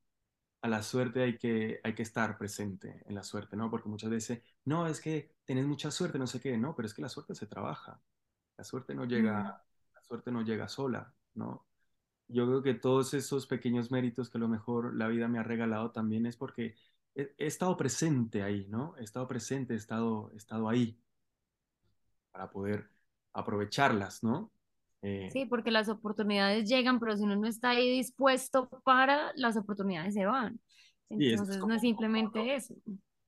a la suerte hay que, hay que estar presente en la suerte, ¿no? Porque muchas veces, no, es que tenés mucha suerte, no sé qué, no, pero es que la suerte se trabaja, la suerte no llega, mm. la suerte no llega sola, ¿no? Yo creo que todos esos pequeños méritos que a lo mejor la vida me ha regalado también es porque he, estado presente ahí, ¿no? He estado presente, he estado, he estado ahí para poder aprovecharlas, ¿no? Eh, sí, porque las oportunidades llegan, pero si uno no está ahí dispuesto para, las oportunidades se van. Entonces no es simplemente eso.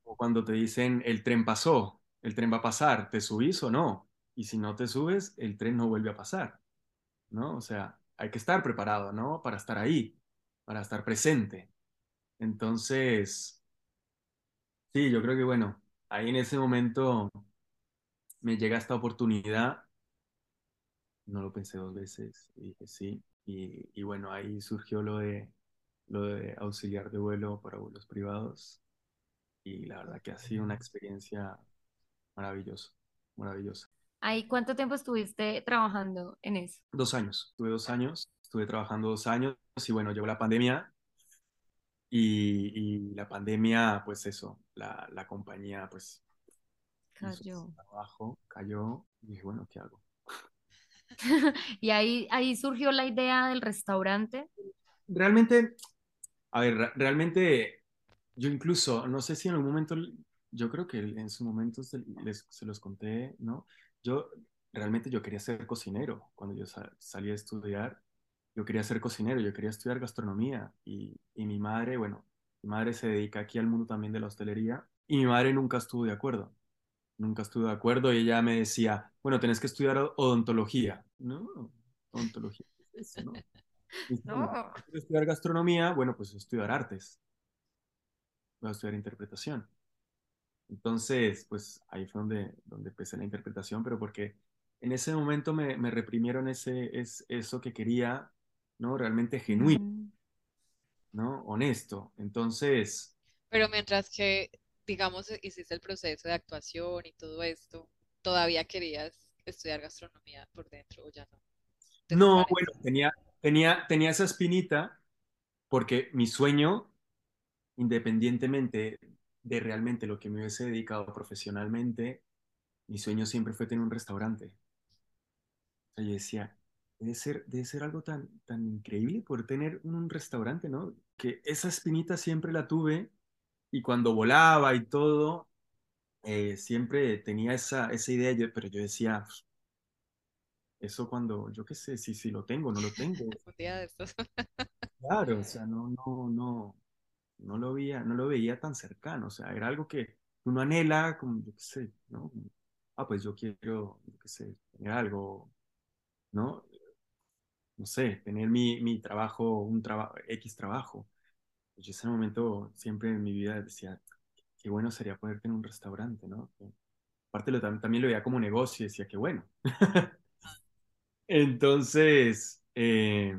O cuando te dicen el tren pasó, el tren va a pasar, ¿te subís o no? Y si no te subes, el tren no vuelve a pasar, ¿no? O sea, hay que estar preparado, ¿no? Para estar ahí, para estar presente. Entonces, sí, yo creo que bueno, ahí en ese momento me llega esta oportunidad, no lo pensé dos veces, y dije sí, y, bueno, ahí surgió lo de, lo de auxiliar de vuelo para vuelos privados, y la verdad que ha sido una experiencia maravillosa, maravillosa. ¿Ahí cuánto tiempo estuviste trabajando en eso? Dos años, estuve dos años, estuve trabajando dos años, y bueno, llegó la pandemia, y, la pandemia, pues eso, la, la compañía, pues Cayó. Trabajo, cayó y dije, bueno, ¿qué hago? y ahí, ahí surgió la idea del restaurante. Realmente, a ver, realmente yo incluso, no sé si en algún momento, yo creo que en su momento se, les, se los conté, ¿no? Yo realmente yo quería ser cocinero cuando yo salí a estudiar. Yo quería ser cocinero, yo quería estudiar gastronomía y, y mi madre, bueno, mi madre se dedica aquí al mundo también de la hostelería y mi madre nunca estuvo de acuerdo nunca estuve de acuerdo y ella me decía, bueno, tenés que estudiar odontología. No, odontología, ¿no? no. estudiar gastronomía, bueno, pues estudiar artes. Voy a estudiar interpretación. Entonces, pues ahí fue donde, donde empecé la interpretación, pero porque en ese momento me, me reprimieron ese, es, eso que quería, ¿no? Realmente genuino, ¿no? Honesto. Entonces... Pero mientras que digamos, hiciste el proceso de actuación y todo esto, ¿todavía querías estudiar gastronomía por dentro o ya no? No, bueno, tenía, tenía, tenía esa espinita porque mi sueño, independientemente de realmente lo que me hubiese dedicado profesionalmente, mi sueño siempre fue tener un restaurante. O sea, yo decía, debe ser, debe ser algo tan, tan increíble poder tener un restaurante, ¿no? Que esa espinita siempre la tuve y cuando volaba y todo, eh, siempre tenía esa, esa idea, pero yo decía, eso cuando, yo qué sé, si, si lo tengo, no lo tengo. claro, o sea, no, no, no, no lo veía, no lo veía tan cercano, o sea, era algo que uno anhela, como, yo qué sé, ¿no? Ah, pues yo quiero, yo qué sé, tener algo, ¿no? No sé, tener mi, mi trabajo, un trabajo, X trabajo. Yo ese momento siempre en mi vida decía, qué bueno sería poder tener un restaurante, ¿no? Aparte lo, también lo veía como negocio decía, qué bueno. Entonces, eh,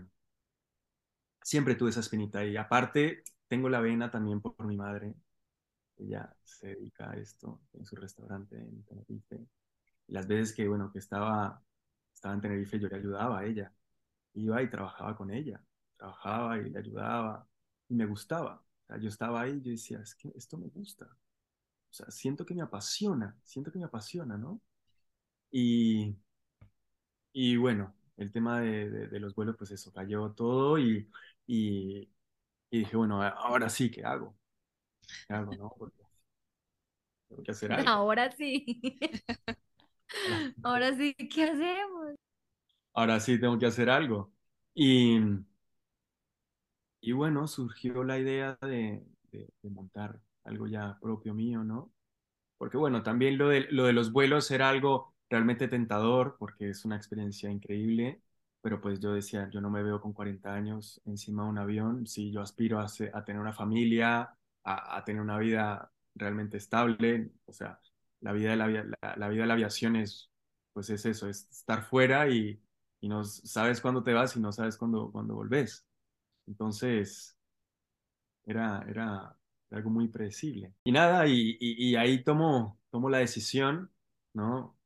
siempre tuve esa espinita y aparte tengo la vena también por, mi madre. Ella se dedica a esto en su restaurante en Tenerife. Las veces que, bueno, que estaba, estaba en Tenerife yo le ayudaba a ella. Iba y trabajaba con ella. Trabajaba y le ayudaba y me gustaba. yo estaba ahí y yo decía, es que esto me gusta. O sea, siento que me apasiona, siento que me apasiona, ¿no? Y, y bueno, el tema de, de, los vuelos, pues eso, cayó todo y, y, dije, bueno, ahora sí, ¿qué hago? ¿Qué hago, no? Porque tengo que hacer algo. Ahora sí. ahora sí, ¿qué hacemos? Ahora sí, tengo que hacer algo. Y, y bueno, surgió la idea de, montar algo ya propio mío, ¿no? Porque bueno, también lo de, lo de los vuelos era algo realmente tentador, porque es una experiencia increíble, pero pues yo decía, yo no me veo con 40 años encima de un avión, si yo aspiro a, tener una familia, a, tener una vida realmente estable, o sea, la vida de la, la, vida de la aviación es, pues es eso, es estar fuera y, y no sabes cuándo te vas y no sabes cuándo, cuándo volvés. Entonces, era, era algo muy predecible. Y nada, y, ahí tomo, tomo la decisión, ¿no?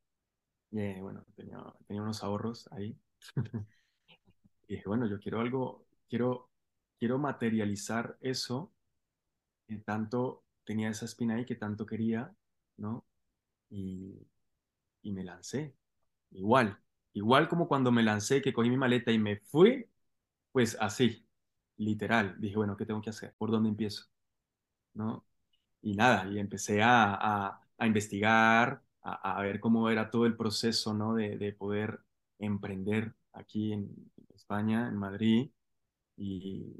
Eh, bueno, tenía, tenía unos ahorros ahí. y dije, bueno, yo quiero algo, quiero, quiero materializar eso que tanto tenía esa espina ahí, que tanto quería, ¿no? Y, y me lancé. Igual, igual como cuando me lancé, que cogí mi maleta y me fui, pues así, literal. Dije, bueno, ¿qué tengo que hacer? ¿Por dónde empiezo? ¿No? y nada, y empecé a, a, a investigar, a, a, ver cómo era todo el proceso, ¿no? De, de poder emprender aquí en España, en Madrid, y,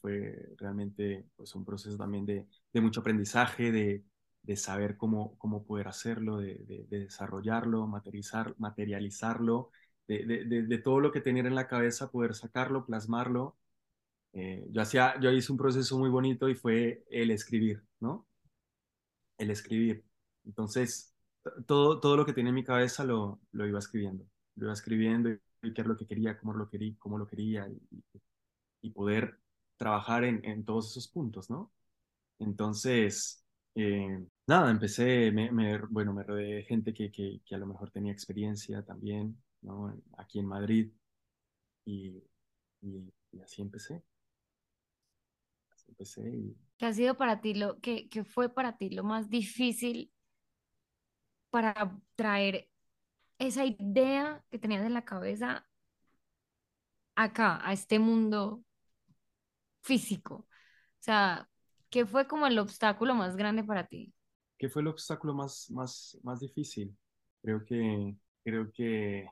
fue, realmente pues, un proceso también de, mucho aprendizaje, de, de, saber cómo, cómo poder hacerlo, de, de desarrollarlo, materializar, materializarlo, de, todo lo que tenía en la cabeza, poder sacarlo, plasmarlo. Eh, yo, hacía, yo hice un proceso muy bonito y fue el escribir, ¿no? El escribir. Entonces, todo, todo lo que tenía en mi cabeza lo, lo iba escribiendo. Lo iba escribiendo y, qué es lo que quería, cómo lo quería, cómo lo quería y, poder trabajar en, en, todos esos puntos, ¿no? Entonces, eh, nada, empecé, me, me, bueno, me rodeé de gente que, que, que, a lo mejor tenía experiencia también, ¿no? Aquí en Madrid y, y, y así empecé. Así empecé. ¿Qué ha sido para ti lo, qué, qué fue para ti lo más difícil para traer esa idea que tenías en la cabeza acá, a este mundo físico? O sea, ¿qué fue como el obstáculo más grande para ti? ¿Qué fue el obstáculo más, más, más difícil? Creo que, creo que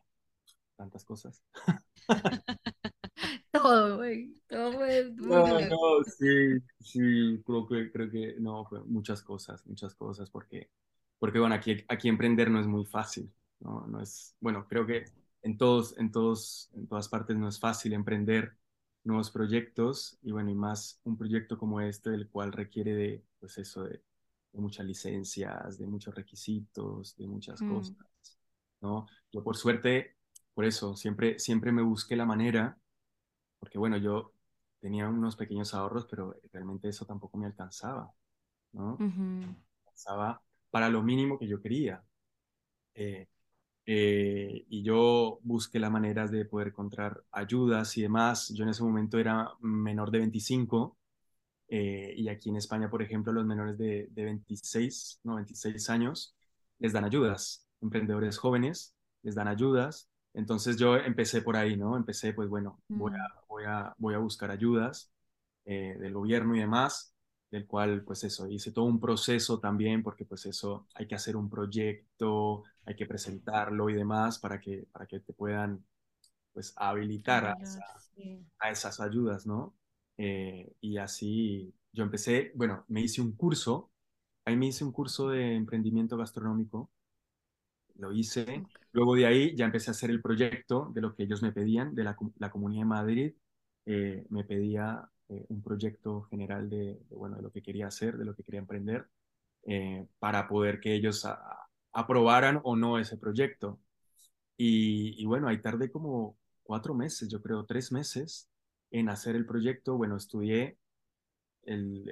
tantas cosas. todo, güey, todo fue no, no, sí, sí, creo que, creo que, no, fue muchas cosas, muchas cosas, porque, porque bueno, aquí, aquí emprender no es muy fácil, ¿no? No es, bueno, creo que en todos, en todos, en todas partes no es fácil emprender nuevos proyectos y bueno, y más un proyecto como este, el cual requiere de, pues eso, de, de muchas licencias, de muchos requisitos, de muchas mm. cosas, ¿no? Yo por suerte, por eso, siempre, siempre me busqué la manera, porque bueno, yo tenía unos pequeños ahorros, pero realmente eso tampoco me alcanzaba, ¿no? Uh -huh. Me alcanzaba para lo mínimo que yo quería. Eh, eh, y yo busqué las maneras de poder encontrar ayudas y demás. Yo en ese momento era menor de 25 eh, y aquí en España, por ejemplo, los menores de, de 26, no, 26 años les dan ayudas. Emprendedores jóvenes les dan ayudas. Entonces yo empecé por ahí, ¿no? Empecé, pues bueno, mm. voy, a, voy, a, voy a buscar ayudas eh, del gobierno y demás del cual, pues eso, hice todo un proceso también, porque pues eso, hay que hacer un proyecto, hay que presentarlo y demás para que, para que te puedan, pues, habilitar a, esa, a esas ayudas, ¿no? Eh, y así yo empecé, bueno, me hice un curso, ahí me hice un curso de emprendimiento gastronómico, lo hice, luego de ahí ya empecé a hacer el proyecto de lo que ellos me pedían, de la, la Comunidad de Madrid, eh, me pedía eh, un proyecto general de, bueno, de lo que quería hacer, de lo que quería emprender, eh, para poder que ellos aprobaran o no ese proyecto. Y, bueno, ahí tardé como cuatro meses, yo creo, tres meses en hacer el proyecto. Bueno, estudié, el,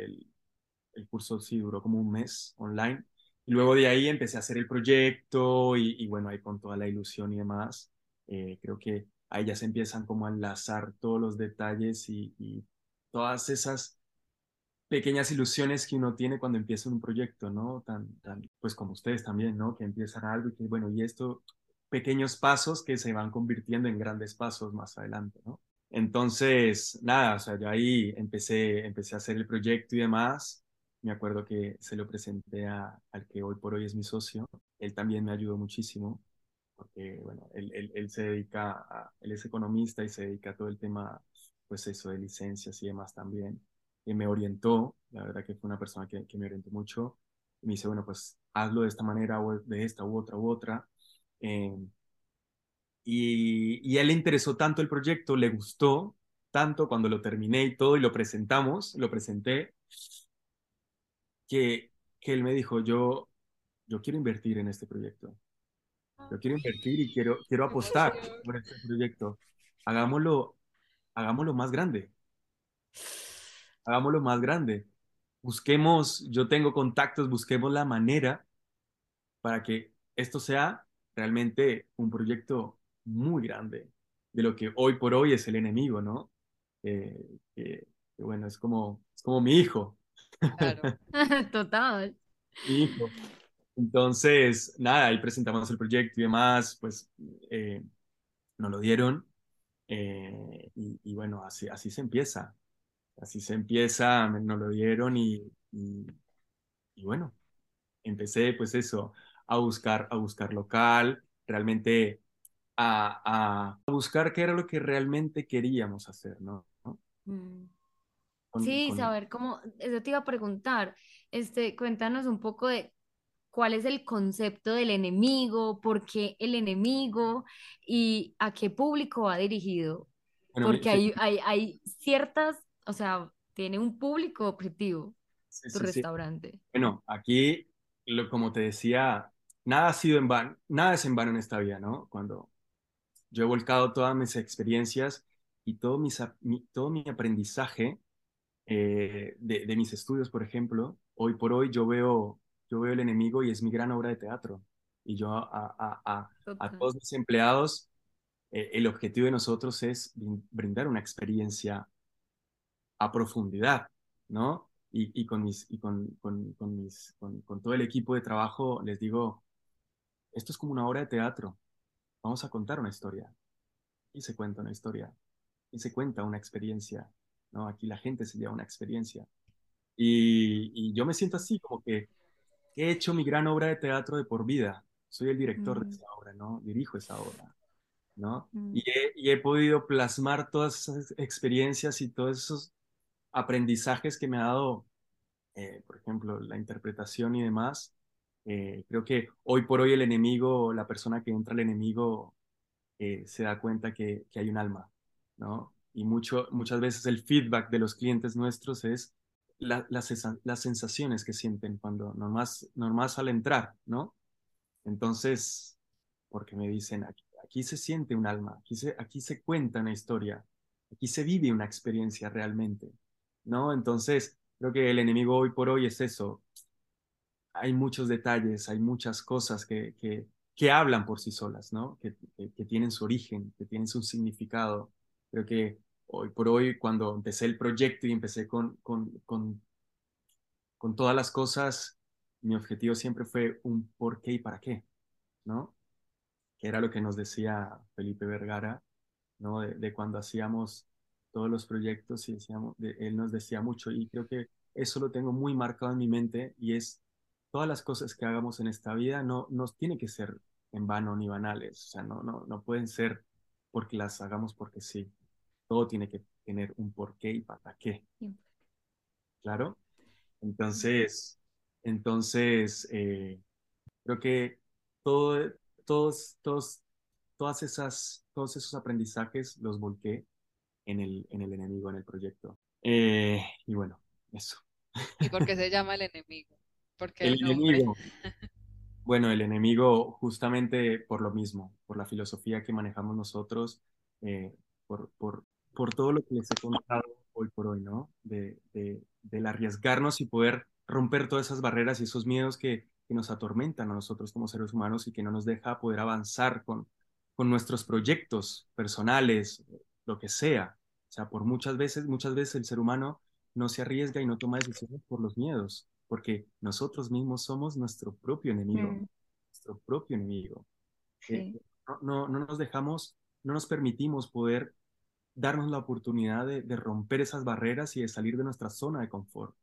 el, curso sí duró como un mes online. Y luego de ahí empecé a hacer el proyecto y, bueno, ahí con toda la ilusión y demás, eh, creo que ahí ya se empiezan como a enlazar todos los detalles y todas esas pequeñas ilusiones que uno tiene cuando empieza un proyecto, ¿no? Tan, tan, pues como ustedes también, ¿no? Que empiezan algo y que, bueno, y esto, pequeños pasos que se van convirtiendo en grandes pasos más adelante, ¿no? Entonces, nada, o sea, yo ahí empecé, empecé a hacer el proyecto y demás. Me acuerdo que se lo presenté a, al que hoy por hoy es mi socio. Él también me ayudó muchísimo, porque, bueno, él, él, él se dedica a, él es economista y se dedica a todo el tema pues eso de licencias y demás también. Y me orientó, la verdad que fue una persona que, que me orientó mucho. Y me dice, bueno, pues hazlo de esta manera o de esta u otra u otra. Eh, y, y a él le interesó tanto el proyecto, le gustó tanto cuando lo terminé y todo y lo presentamos, lo presenté, que, que él me dijo, yo, yo quiero invertir en este proyecto. Yo quiero invertir y quiero, quiero apostar por este proyecto. Hagámoslo, hagámoslo más grande. Hagámoslo más grande. Busquemos, yo tengo contactos, busquemos la manera para que esto sea realmente un proyecto muy grande de lo que hoy por hoy es el enemigo, ¿no? Eh, que, bueno, es como, es como mi hijo. Claro. Total. Mi hijo. Entonces, nada, ahí presentamos el proyecto y demás, pues eh, nos lo dieron eh, y, y, bueno, así, así se empieza. así se empieza, nos lo dieron y, y, y bueno, empecé pues eso, a buscar, a buscar local, realmente a, a buscar qué era lo que realmente queríamos hacer, ¿no? Mm. Con- Sí, con- saber cómo, eso te iba a preguntar, este, cuéntanos un poco de cuál es el concepto del enemigo, por qué el enemigo y a qué público va dirigido, bueno, porque hay, hay, hay ciertas, o sea, tiene un público objetivo sí, tu sí, sí. restaurante. Bueno, aquí, lo, como te decía, nada ha sido en vano, nada es en vano en esta vida, ¿no? Cuando yo he volcado todas mis experiencias y todo, mis, mi, todo mi aprendizaje eh, de, de mis estudios, por ejemplo, hoy por hoy yo veo, yo veo el enemigo y es mi gran obra de teatro. Y yo a, a, a, a todos mis empleados, eh, el objetivo de nosotros es brin- brindar una experiencia a profundidad, ¿no? Y, y con mis, y con, con, con mis, con, con todo el equipo de trabajo les digo, esto es como una obra de teatro, vamos a contar una historia. Y se cuenta una historia, y se cuenta una experiencia, ¿no? Aquí la gente se lleva una experiencia. Y, y yo me siento así, como que he hecho mi gran obra de teatro de por vida. Soy el director de Mm. esa obra, ¿no? Dirijo esa obra, ¿no? Mm. Y he, y he podido plasmar todas esas experiencias y todos esos aprendizajes que me ha dado, eh, por ejemplo, la interpretación y demás. Eh, creo que hoy por hoy el enemigo, la persona que entra al enemigo, eh, se da cuenta que, que hay un alma, ¿no? Y mucho, muchas veces el feedback de los clientes nuestros es la- las, las sensaciones que sienten cuando, nomás, nomás al entrar, ¿no? Entonces, porque me dicen, aquí, aquí se siente un alma, aquí se, aquí se cuenta una historia, aquí se vive una experiencia realmente, ¿no? Entonces, creo que el enemigo hoy por hoy es eso. Hay muchos detalles, hay muchas cosas que, que, que hablan por sí solas, ¿no? Que, que, que tienen su origen, que tienen su significado. Creo que hoy por hoy, cuando empecé el proyecto y empecé con, con, con, con todas las cosas, mi objetivo siempre fue un por qué y para qué, ¿no? Que era lo que nos decía Felipe Vergara, ¿no? De, cuando hacíamos todos los proyectos y decíamos, de- él nos decía mucho y creo que eso lo tengo muy marcado en mi mente y es todas las cosas que hagamos en esta vida no nos tiene que ser en vano ni banales, o sea, no, no, no pueden ser porque las hagamos porque sí. Todo tiene que tener un porqué y para qué, Siempre. claro. Entonces, entonces eh, creo que todo, todos, todos, todas esas, todos esos aprendizajes los volqué en el, en el enemigo, en el proyecto. Eh, y bueno, eso. ¿Y por qué se llama el enemigo? Porque El enemigo. Bueno, el enemigo justamente por lo mismo, por la filosofía que manejamos nosotros, eh, por, por, por todo lo que les he contado hoy por hoy, ¿no? De, de, del arriesgarnos y poder romper todas esas barreras y esos miedos que, que nos atormentan a nosotros como seres humanos y que no nos deja poder avanzar con, con nuestros proyectos personales, lo que sea. O sea, por muchas veces, muchas veces el ser humano no se arriesga y no toma decisiones por los miedos, porque nosotros mismos somos nuestro propio enemigo, Mm. nuestro propio enemigo. Eh, Sí. no, no, no nos dejamos, no nos permitimos poder darnos la oportunidad de, romper esas barreras y de salir de nuestra zona de confort.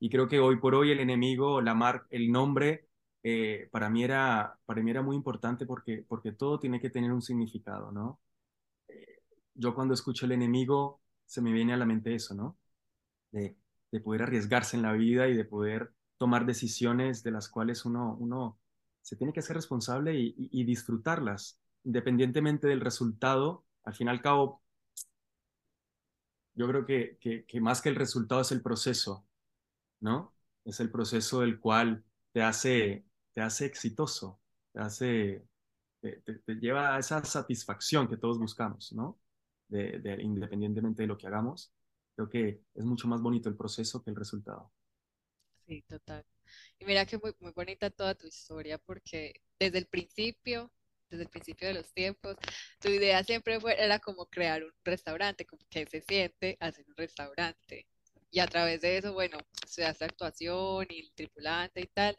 Y creo que hoy por hoy el enemigo, la mar, el nombre, eh, para mí era, para mí era muy importante porque, porque todo tiene que tener un significado, ¿no? Eh, yo cuando escucho el enemigo, se me viene a la mente eso, ¿no? De, de poder arriesgarse en la vida y de poder tomar decisiones de las cuales uno, uno se tiene que hacer responsable y, y- y disfrutarlas, independientemente del resultado. Al fin y al cabo, yo creo que, que, que más que el resultado es el proceso, ¿no? Es el proceso el cual te hace, te hace exitoso, te hace, te- te lleva a esa satisfacción que todos buscamos, ¿no? De, de- independientemente de lo que hagamos, creo que es mucho más bonito el proceso que el resultado. Sí, total. Y mira que muy, muy bonita toda tu historia porque desde el principio, desde el principio de los tiempos, tu idea siempre fue, era como crear un restaurante, como que se siente hacer un restaurante. Y a través de eso, bueno, estudiaste actuación y el tripulante y tal,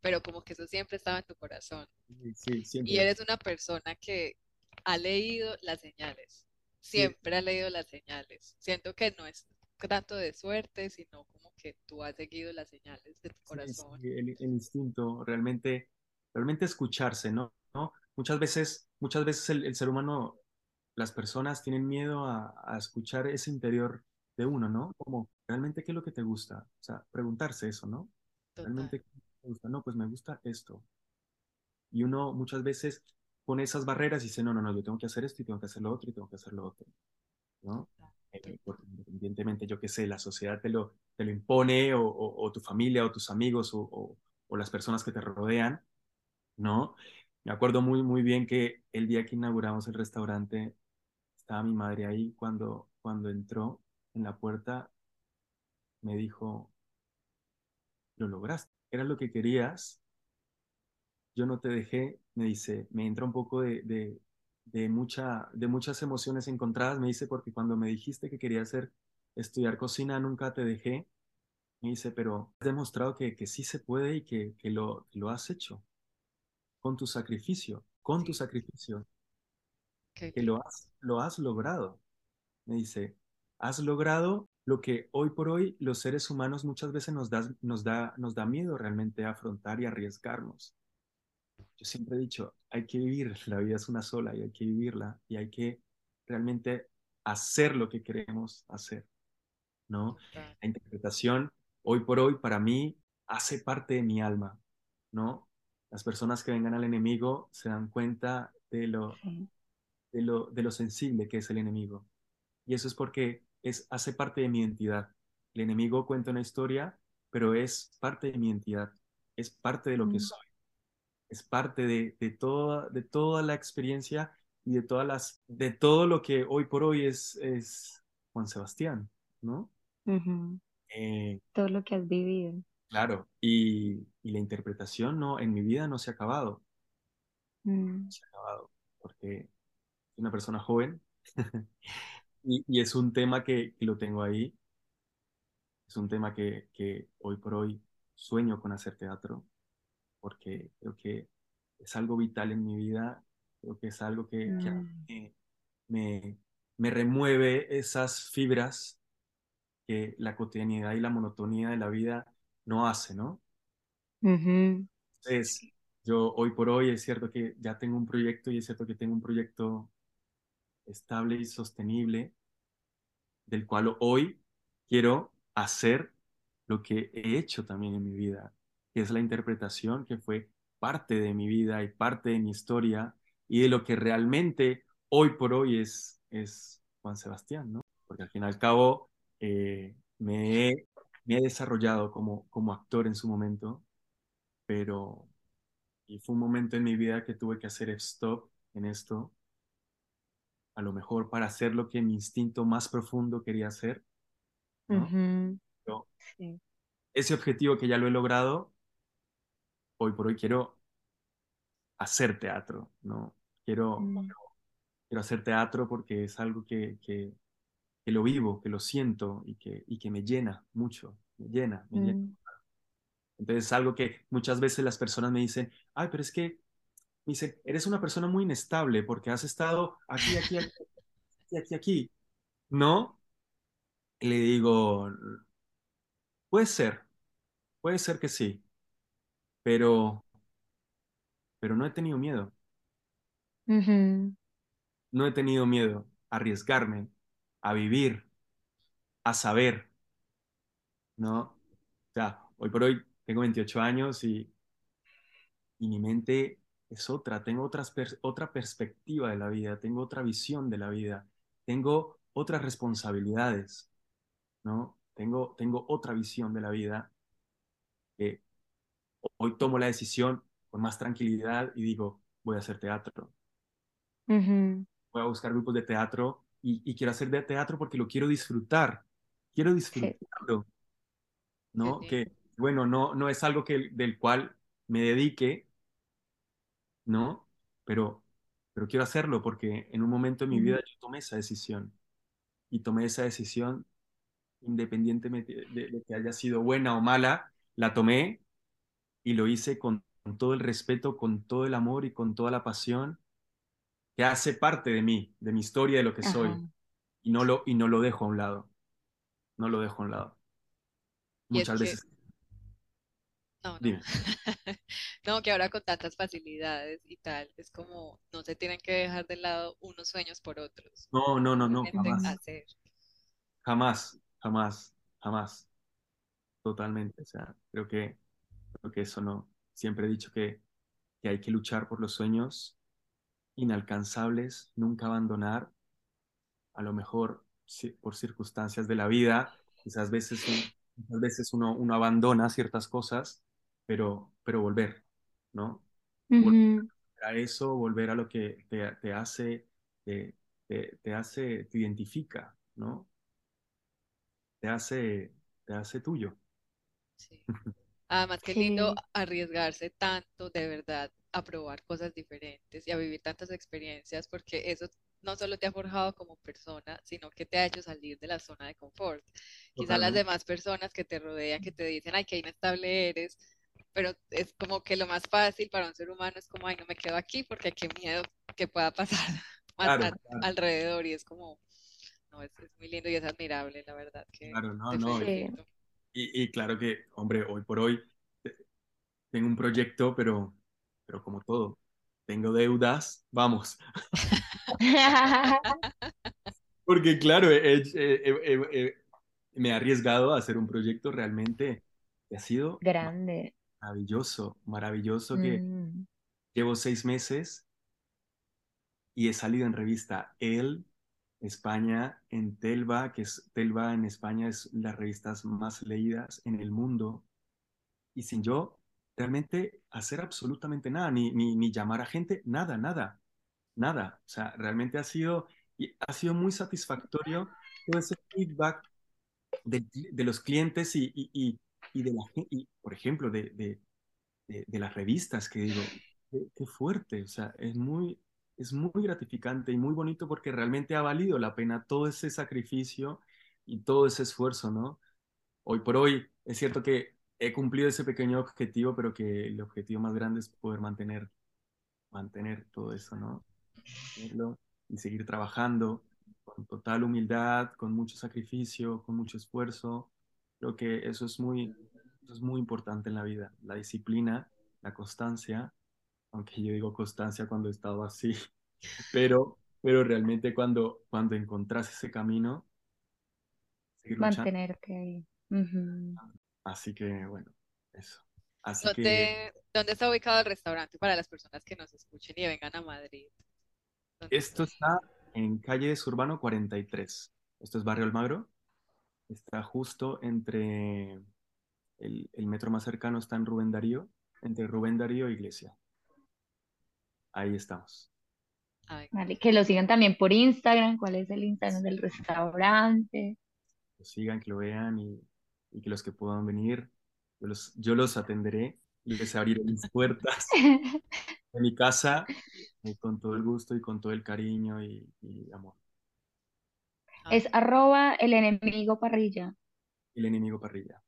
pero como que eso siempre estaba en tu corazón. Sí, sí, Y siempre. eres una persona que ha leído las señales, Sí, siempre ha leído las señales. Siento que no es, tanto de suerte, sino como que tú has seguido las señales de tu corazón. Sí, el, el, instinto, realmente, realmente escucharse, ¿no? ¿No? Muchas veces, muchas veces el, el, ser humano, las personas tienen miedo a, a, escuchar ese interior de uno, ¿no? Como, ¿realmente qué es lo que te gusta? O sea, preguntarse eso, ¿no? Total. ¿Realmente qué te gusta? No, pues me gusta esto. Y uno muchas veces pone esas barreras y dice, no, no, no, yo tengo que hacer esto y tengo que hacer lo otro y tengo que hacer lo otro, ¿no? Eh, porque independientemente, yo qué sé, la sociedad te lo, te lo impone o, o, o tu familia o tus amigos o, o, las personas que te rodean, ¿no? Me acuerdo muy, muy bien que el día que inauguramos el restaurante, estaba mi madre ahí cuando, cuando entró en la puerta, me dijo, lo lograste, era lo que querías, yo no te dejé, me dice, me entra un poco de, de, mucha, de muchas emociones encontradas, me dice, porque cuando me dijiste que quería hacer, estudiar cocina, nunca te dejé, me dice, pero has demostrado que, que sí se puede y que, que lo, lo has hecho con tu sacrificio, con tu sacrificio, Okay. que lo has, lo has logrado. Me dice, has logrado lo que hoy por hoy los seres humanos muchas veces nos da, nos da, nos da miedo realmente afrontar y arriesgarnos. Yo siempre he dicho, hay que vivir, la vida es una sola y hay que vivirla y hay que realmente hacer lo que queremos hacer, ¿no? La interpretación hoy por hoy para mí hace parte de mi alma, ¿no? Las personas que vengan al enemigo se dan cuenta de lo, Sí. de lo, de lo sensible que es el enemigo. Y eso es porque es, hace parte de mi identidad. El enemigo cuenta una historia, pero es parte de mi identidad, es parte de lo que Mm. soy, es parte de, de, toda, de toda la experiencia y de, todas las, de todo lo que hoy por hoy es, es Juan Sebastián, ¿no? Eh, Todo lo que has vivido. Claro, y, y la interpretación no, en mi vida no se ha acabado, Mm. no se ha acabado, porque soy una persona joven y, y es un tema que, que lo tengo ahí, es un tema que, que hoy por hoy sueño con hacer teatro, porque creo que es algo vital en mi vida, creo que es algo que, que a Mm. mí me, me remueve esas fibras que la cotidianidad y la monotonía de la vida no hace, ¿no? Ujú. Entonces, yo hoy por hoy es cierto que ya tengo un proyecto y es cierto que tengo un proyecto estable y sostenible, del cual hoy quiero hacer lo que he hecho también en mi vida, que es la interpretación que fue parte de mi vida y parte de mi historia y de lo que realmente hoy por hoy es, es Juan Sebastián, ¿no? Porque al fin y al cabo eh, me, he, me he desarrollado como, como actor en su momento, pero y fue un momento en mi vida que tuve que hacer stop en esto, a lo mejor para hacer lo que mi instinto más profundo quería hacer, ¿no? Ujú. Pero Sí. ese objetivo que ya lo he logrado, hoy por hoy quiero hacer teatro, ¿no? Quiero, Mm. quiero hacer teatro porque es algo que, que, que lo vivo, que lo siento y que, y que me llena mucho, me llena, me llena. Mm. Entonces es algo que muchas veces las personas me dicen, ay, pero es que, me dicen, eres una persona muy inestable porque has estado aquí, aquí, aquí, aquí, aquí, aquí, ¿no? Y le digo, puede ser, puede ser que sí, pero, pero no he tenido miedo, no he tenido miedo a arriesgarme, a vivir, a saber, ¿no? O sea, hoy por hoy tengo 28 años y, y mi mente es otra, tengo otras otra perspectiva de la vida, tengo otra visión de la vida, tengo otras responsabilidades, ¿no? Tengo, tengo otra visión de la vida que hoy tomo la decisión con más tranquilidad y digo, voy a hacer teatro, voy a buscar grupos de teatro y, y quiero hacer de teatro porque lo quiero disfrutar, quiero Sí. disfrutarlo, ¿no? Sí. Que, bueno, no, no es algo que, del cual me dedique, ¿no? Pero, pero quiero hacerlo porque en un momento en mi vida yo tomé esa decisión y tomé esa decisión independientemente de, de que haya sido buena o mala, la tomé y lo hice con, con todo el respeto, con todo el amor y con toda la pasión que hace parte de mí, de mi historia, de lo que soy, y no lo, y no lo dejo a un lado. no lo dejo a un lado. Muchas que, veces, no, no, no, que ahora con tantas facilidades y tal, es como no se tienen que dejar de lado unos sueños por otros, no, no, no, no, jamás, hacer. jamás, jamás, jamás, totalmente. O sea, creo que, creo que eso no. Siempre he dicho que, que hay que luchar por los sueños inalcanzables, nunca abandonar, a lo mejor por circunstancias de la vida, quizás veces, muchas veces uno, uno abandona ciertas cosas, pero, pero volver, ¿no? Volver Ujú. a eso, volver a lo que te, te hace, te, te, te hace, te identifica, ¿no? Te hace, te hace tuyo. Sí. Además, qué lindo Sí. arriesgarse tanto de verdad a probar cosas diferentes y a vivir tantas experiencias, porque eso no solo te ha forjado como persona, sino que te ha hecho salir de la zona de confort. Quizás las demás personas que te rodean, que te dicen, ay, qué inestable eres, pero es como que lo más fácil para un ser humano es como, ay, no me quedo aquí porque qué miedo que pueda pasar más Claro, a- claro, alrededor y es como, no, es, es muy lindo y es admirable, la verdad, que claro, no, no. Y, y- claro que, hombre, hoy por hoy te- tengo un proyecto, pero, pero como todo, tengo deudas, vamos. Porque claro, he- he- he- me he arriesgado a hacer un proyecto realmente que ha sido Grande. maravilloso, maravilloso, que Mm. llevo seis meses y he salido en revista El, España, en Telva, que es Telva en España es las revistas más leídas en el mundo, y sin yo realmente hacer absolutamente nada, ni, ni, ni llamar a gente, nada, nada, nada. O sea, realmente ha sido, ha sido muy satisfactorio todo ese feedback de, de los clientes y, y, y, y de la gente, por ejemplo, de, de, de, las revistas, que digo, qué fuerte, o sea, es muy, es muy gratificante y muy bonito porque realmente ha valido la pena todo ese sacrificio y todo ese esfuerzo, ¿no? Hoy por hoy es cierto que he cumplido ese pequeño objetivo, pero que el objetivo más grande es poder mantener, mantener todo eso, ¿no? Y seguir trabajando con total humildad, con mucho sacrificio, con mucho esfuerzo. Creo que eso es muy, eso es muy importante en la vida, la disciplina, la constancia, aunque yo digo constancia cuando he estado así, pero, pero realmente cuando, cuando encontrás ese camino. Mantenerte ahí. Ujú. Así que bueno, eso. Así que ¿Dónde, está ubicado el restaurante para las personas que nos escuchen y vengan a Madrid? ¿Dónde esto está? está en calle Surbano 43. Esto es Barrio Almagro. Está justo entre el, el metro más cercano está en Rubén Darío, entre Rubén Darío e Iglesia. Ahí estamos. Vale, que lo sigan también por Instagram. ¿Cuál es el Instagram del restaurante? Que lo sigan, que lo vean y, y que los que puedan venir, yo los, yo los atenderé y les abriré mis puertas de mi casa eh, con todo el gusto y con todo el cariño y, y amor. Es arroba el enemigo parrilla. El enemigo parrilla.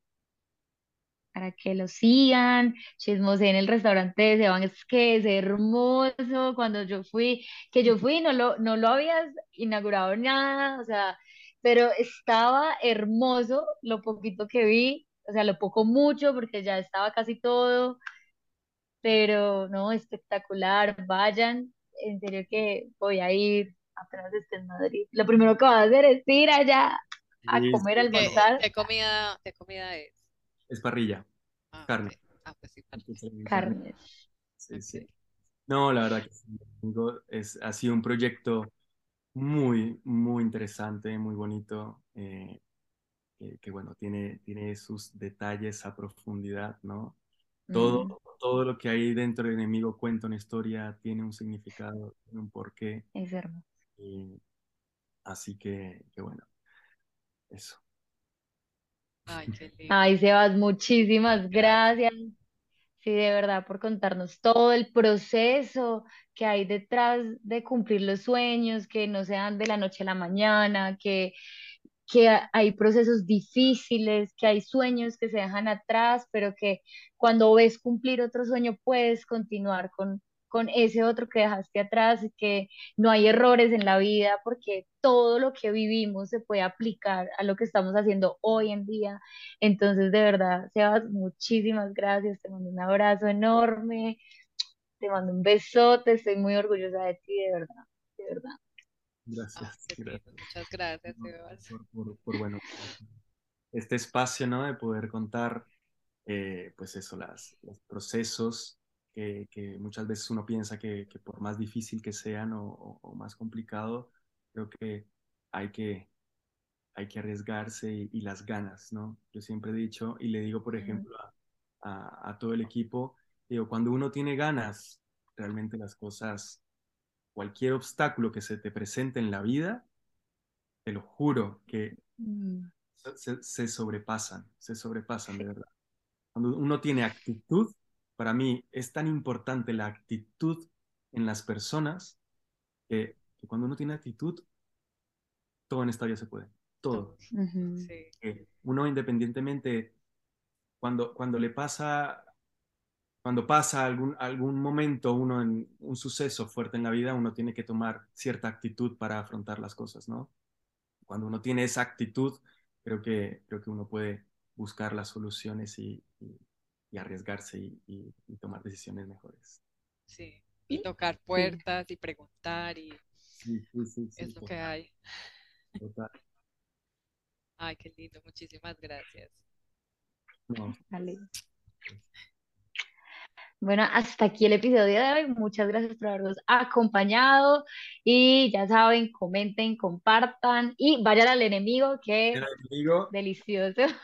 para que lo sigan, chismoseen el restaurante de Seban, es que es hermoso, cuando yo fui, que yo fui, no lo, no lo habías inaugurado nada, o sea, pero estaba hermoso lo poquito que vi, o sea, lo poco mucho, porque ya estaba casi todo, pero no, espectacular, vayan, en serio que voy a ir apenas esté en Madrid. Lo primero que voy a hacer es ir allá a comer, a ¿Qué, almorzar qué comida, qué comida es? es parrilla, Ah, carne. Ah, pues sí, carne. Sí, sí. No, la verdad que es, ha sido un proyecto muy, muy interesante, muy bonito, eh, que, que, bueno, tiene, tiene sus detalles a profundidad, ¿no? Mm, Todo, todo lo que hay dentro del enemigo cuenta una historia, tiene un significado, tiene un porqué, es hermoso. y así que, que bueno, eso. Ay, qué lindo. Ay, Sebas, muchísimas gracias. Sí, de verdad, por contarnos todo el proceso que hay detrás de cumplir los sueños, que no sean de la noche a la mañana, que, que ha- hay procesos difíciles, que hay sueños que se dejan atrás, pero que cuando ves cumplir otro sueño puedes continuar con, con ese otro que dejaste atrás, que no hay errores en la vida porque todo lo que vivimos se puede aplicar a lo que estamos haciendo hoy en día. Entonces, de verdad, Sebas, muchísimas gracias, te mando un abrazo enorme, te mando un besote, estoy muy orgullosa de ti, de verdad, de verdad. Gracias, gracias. Muchas gracias, Sebas. Por, bueno, este espacio, ¿no? De poder contar, eh, pues eso, las, los procesos que, muchas veces uno piensa que, por más difícil que sean o, más complicado, creo que hay que, hay que arriesgarse y, las ganas, ¿no? Yo siempre he dicho y le digo, por ejemplo, a, a todo el equipo, digo, cuando uno tiene ganas, realmente las cosas, cualquier obstáculo que se te presente en la vida, te lo juro que mm. se, se, sobrepasan, se sobrepasan de verdad. Cuando uno tiene actitud, para mí es tan importante la actitud en las personas que, cuando uno tiene actitud, todo en esta vida se puede. Todo. uno independientemente, cuando, cuando le pasa, cuando pasa algún, algún momento, uno en un suceso fuerte en la vida, uno tiene que tomar cierta actitud para afrontar las cosas, ¿no? Cuando uno tiene esa actitud, creo que, creo que uno puede buscar las soluciones y y arriesgarse y, tomar decisiones mejores. Sí, y tocar puertas y preguntar y sí, sí, es lo que hay. Total. Ay, qué lindo, muchísimas gracias. Bueno, hasta aquí el episodio de hoy. Muchas gracias por habernos acompañado. Y ya saben, comenten, compartan y vayan al enemigo, que es delicioso.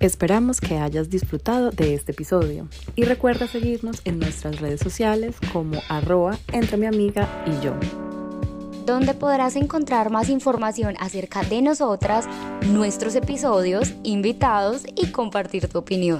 Esperamos que hayas disfrutado de este episodio y recuerda seguirnos en nuestras redes sociales como arroba entre mi amiga y yo. Donde podrás encontrar más información acerca de nosotras, nuestros episodios, invitados y compartir tu opinión.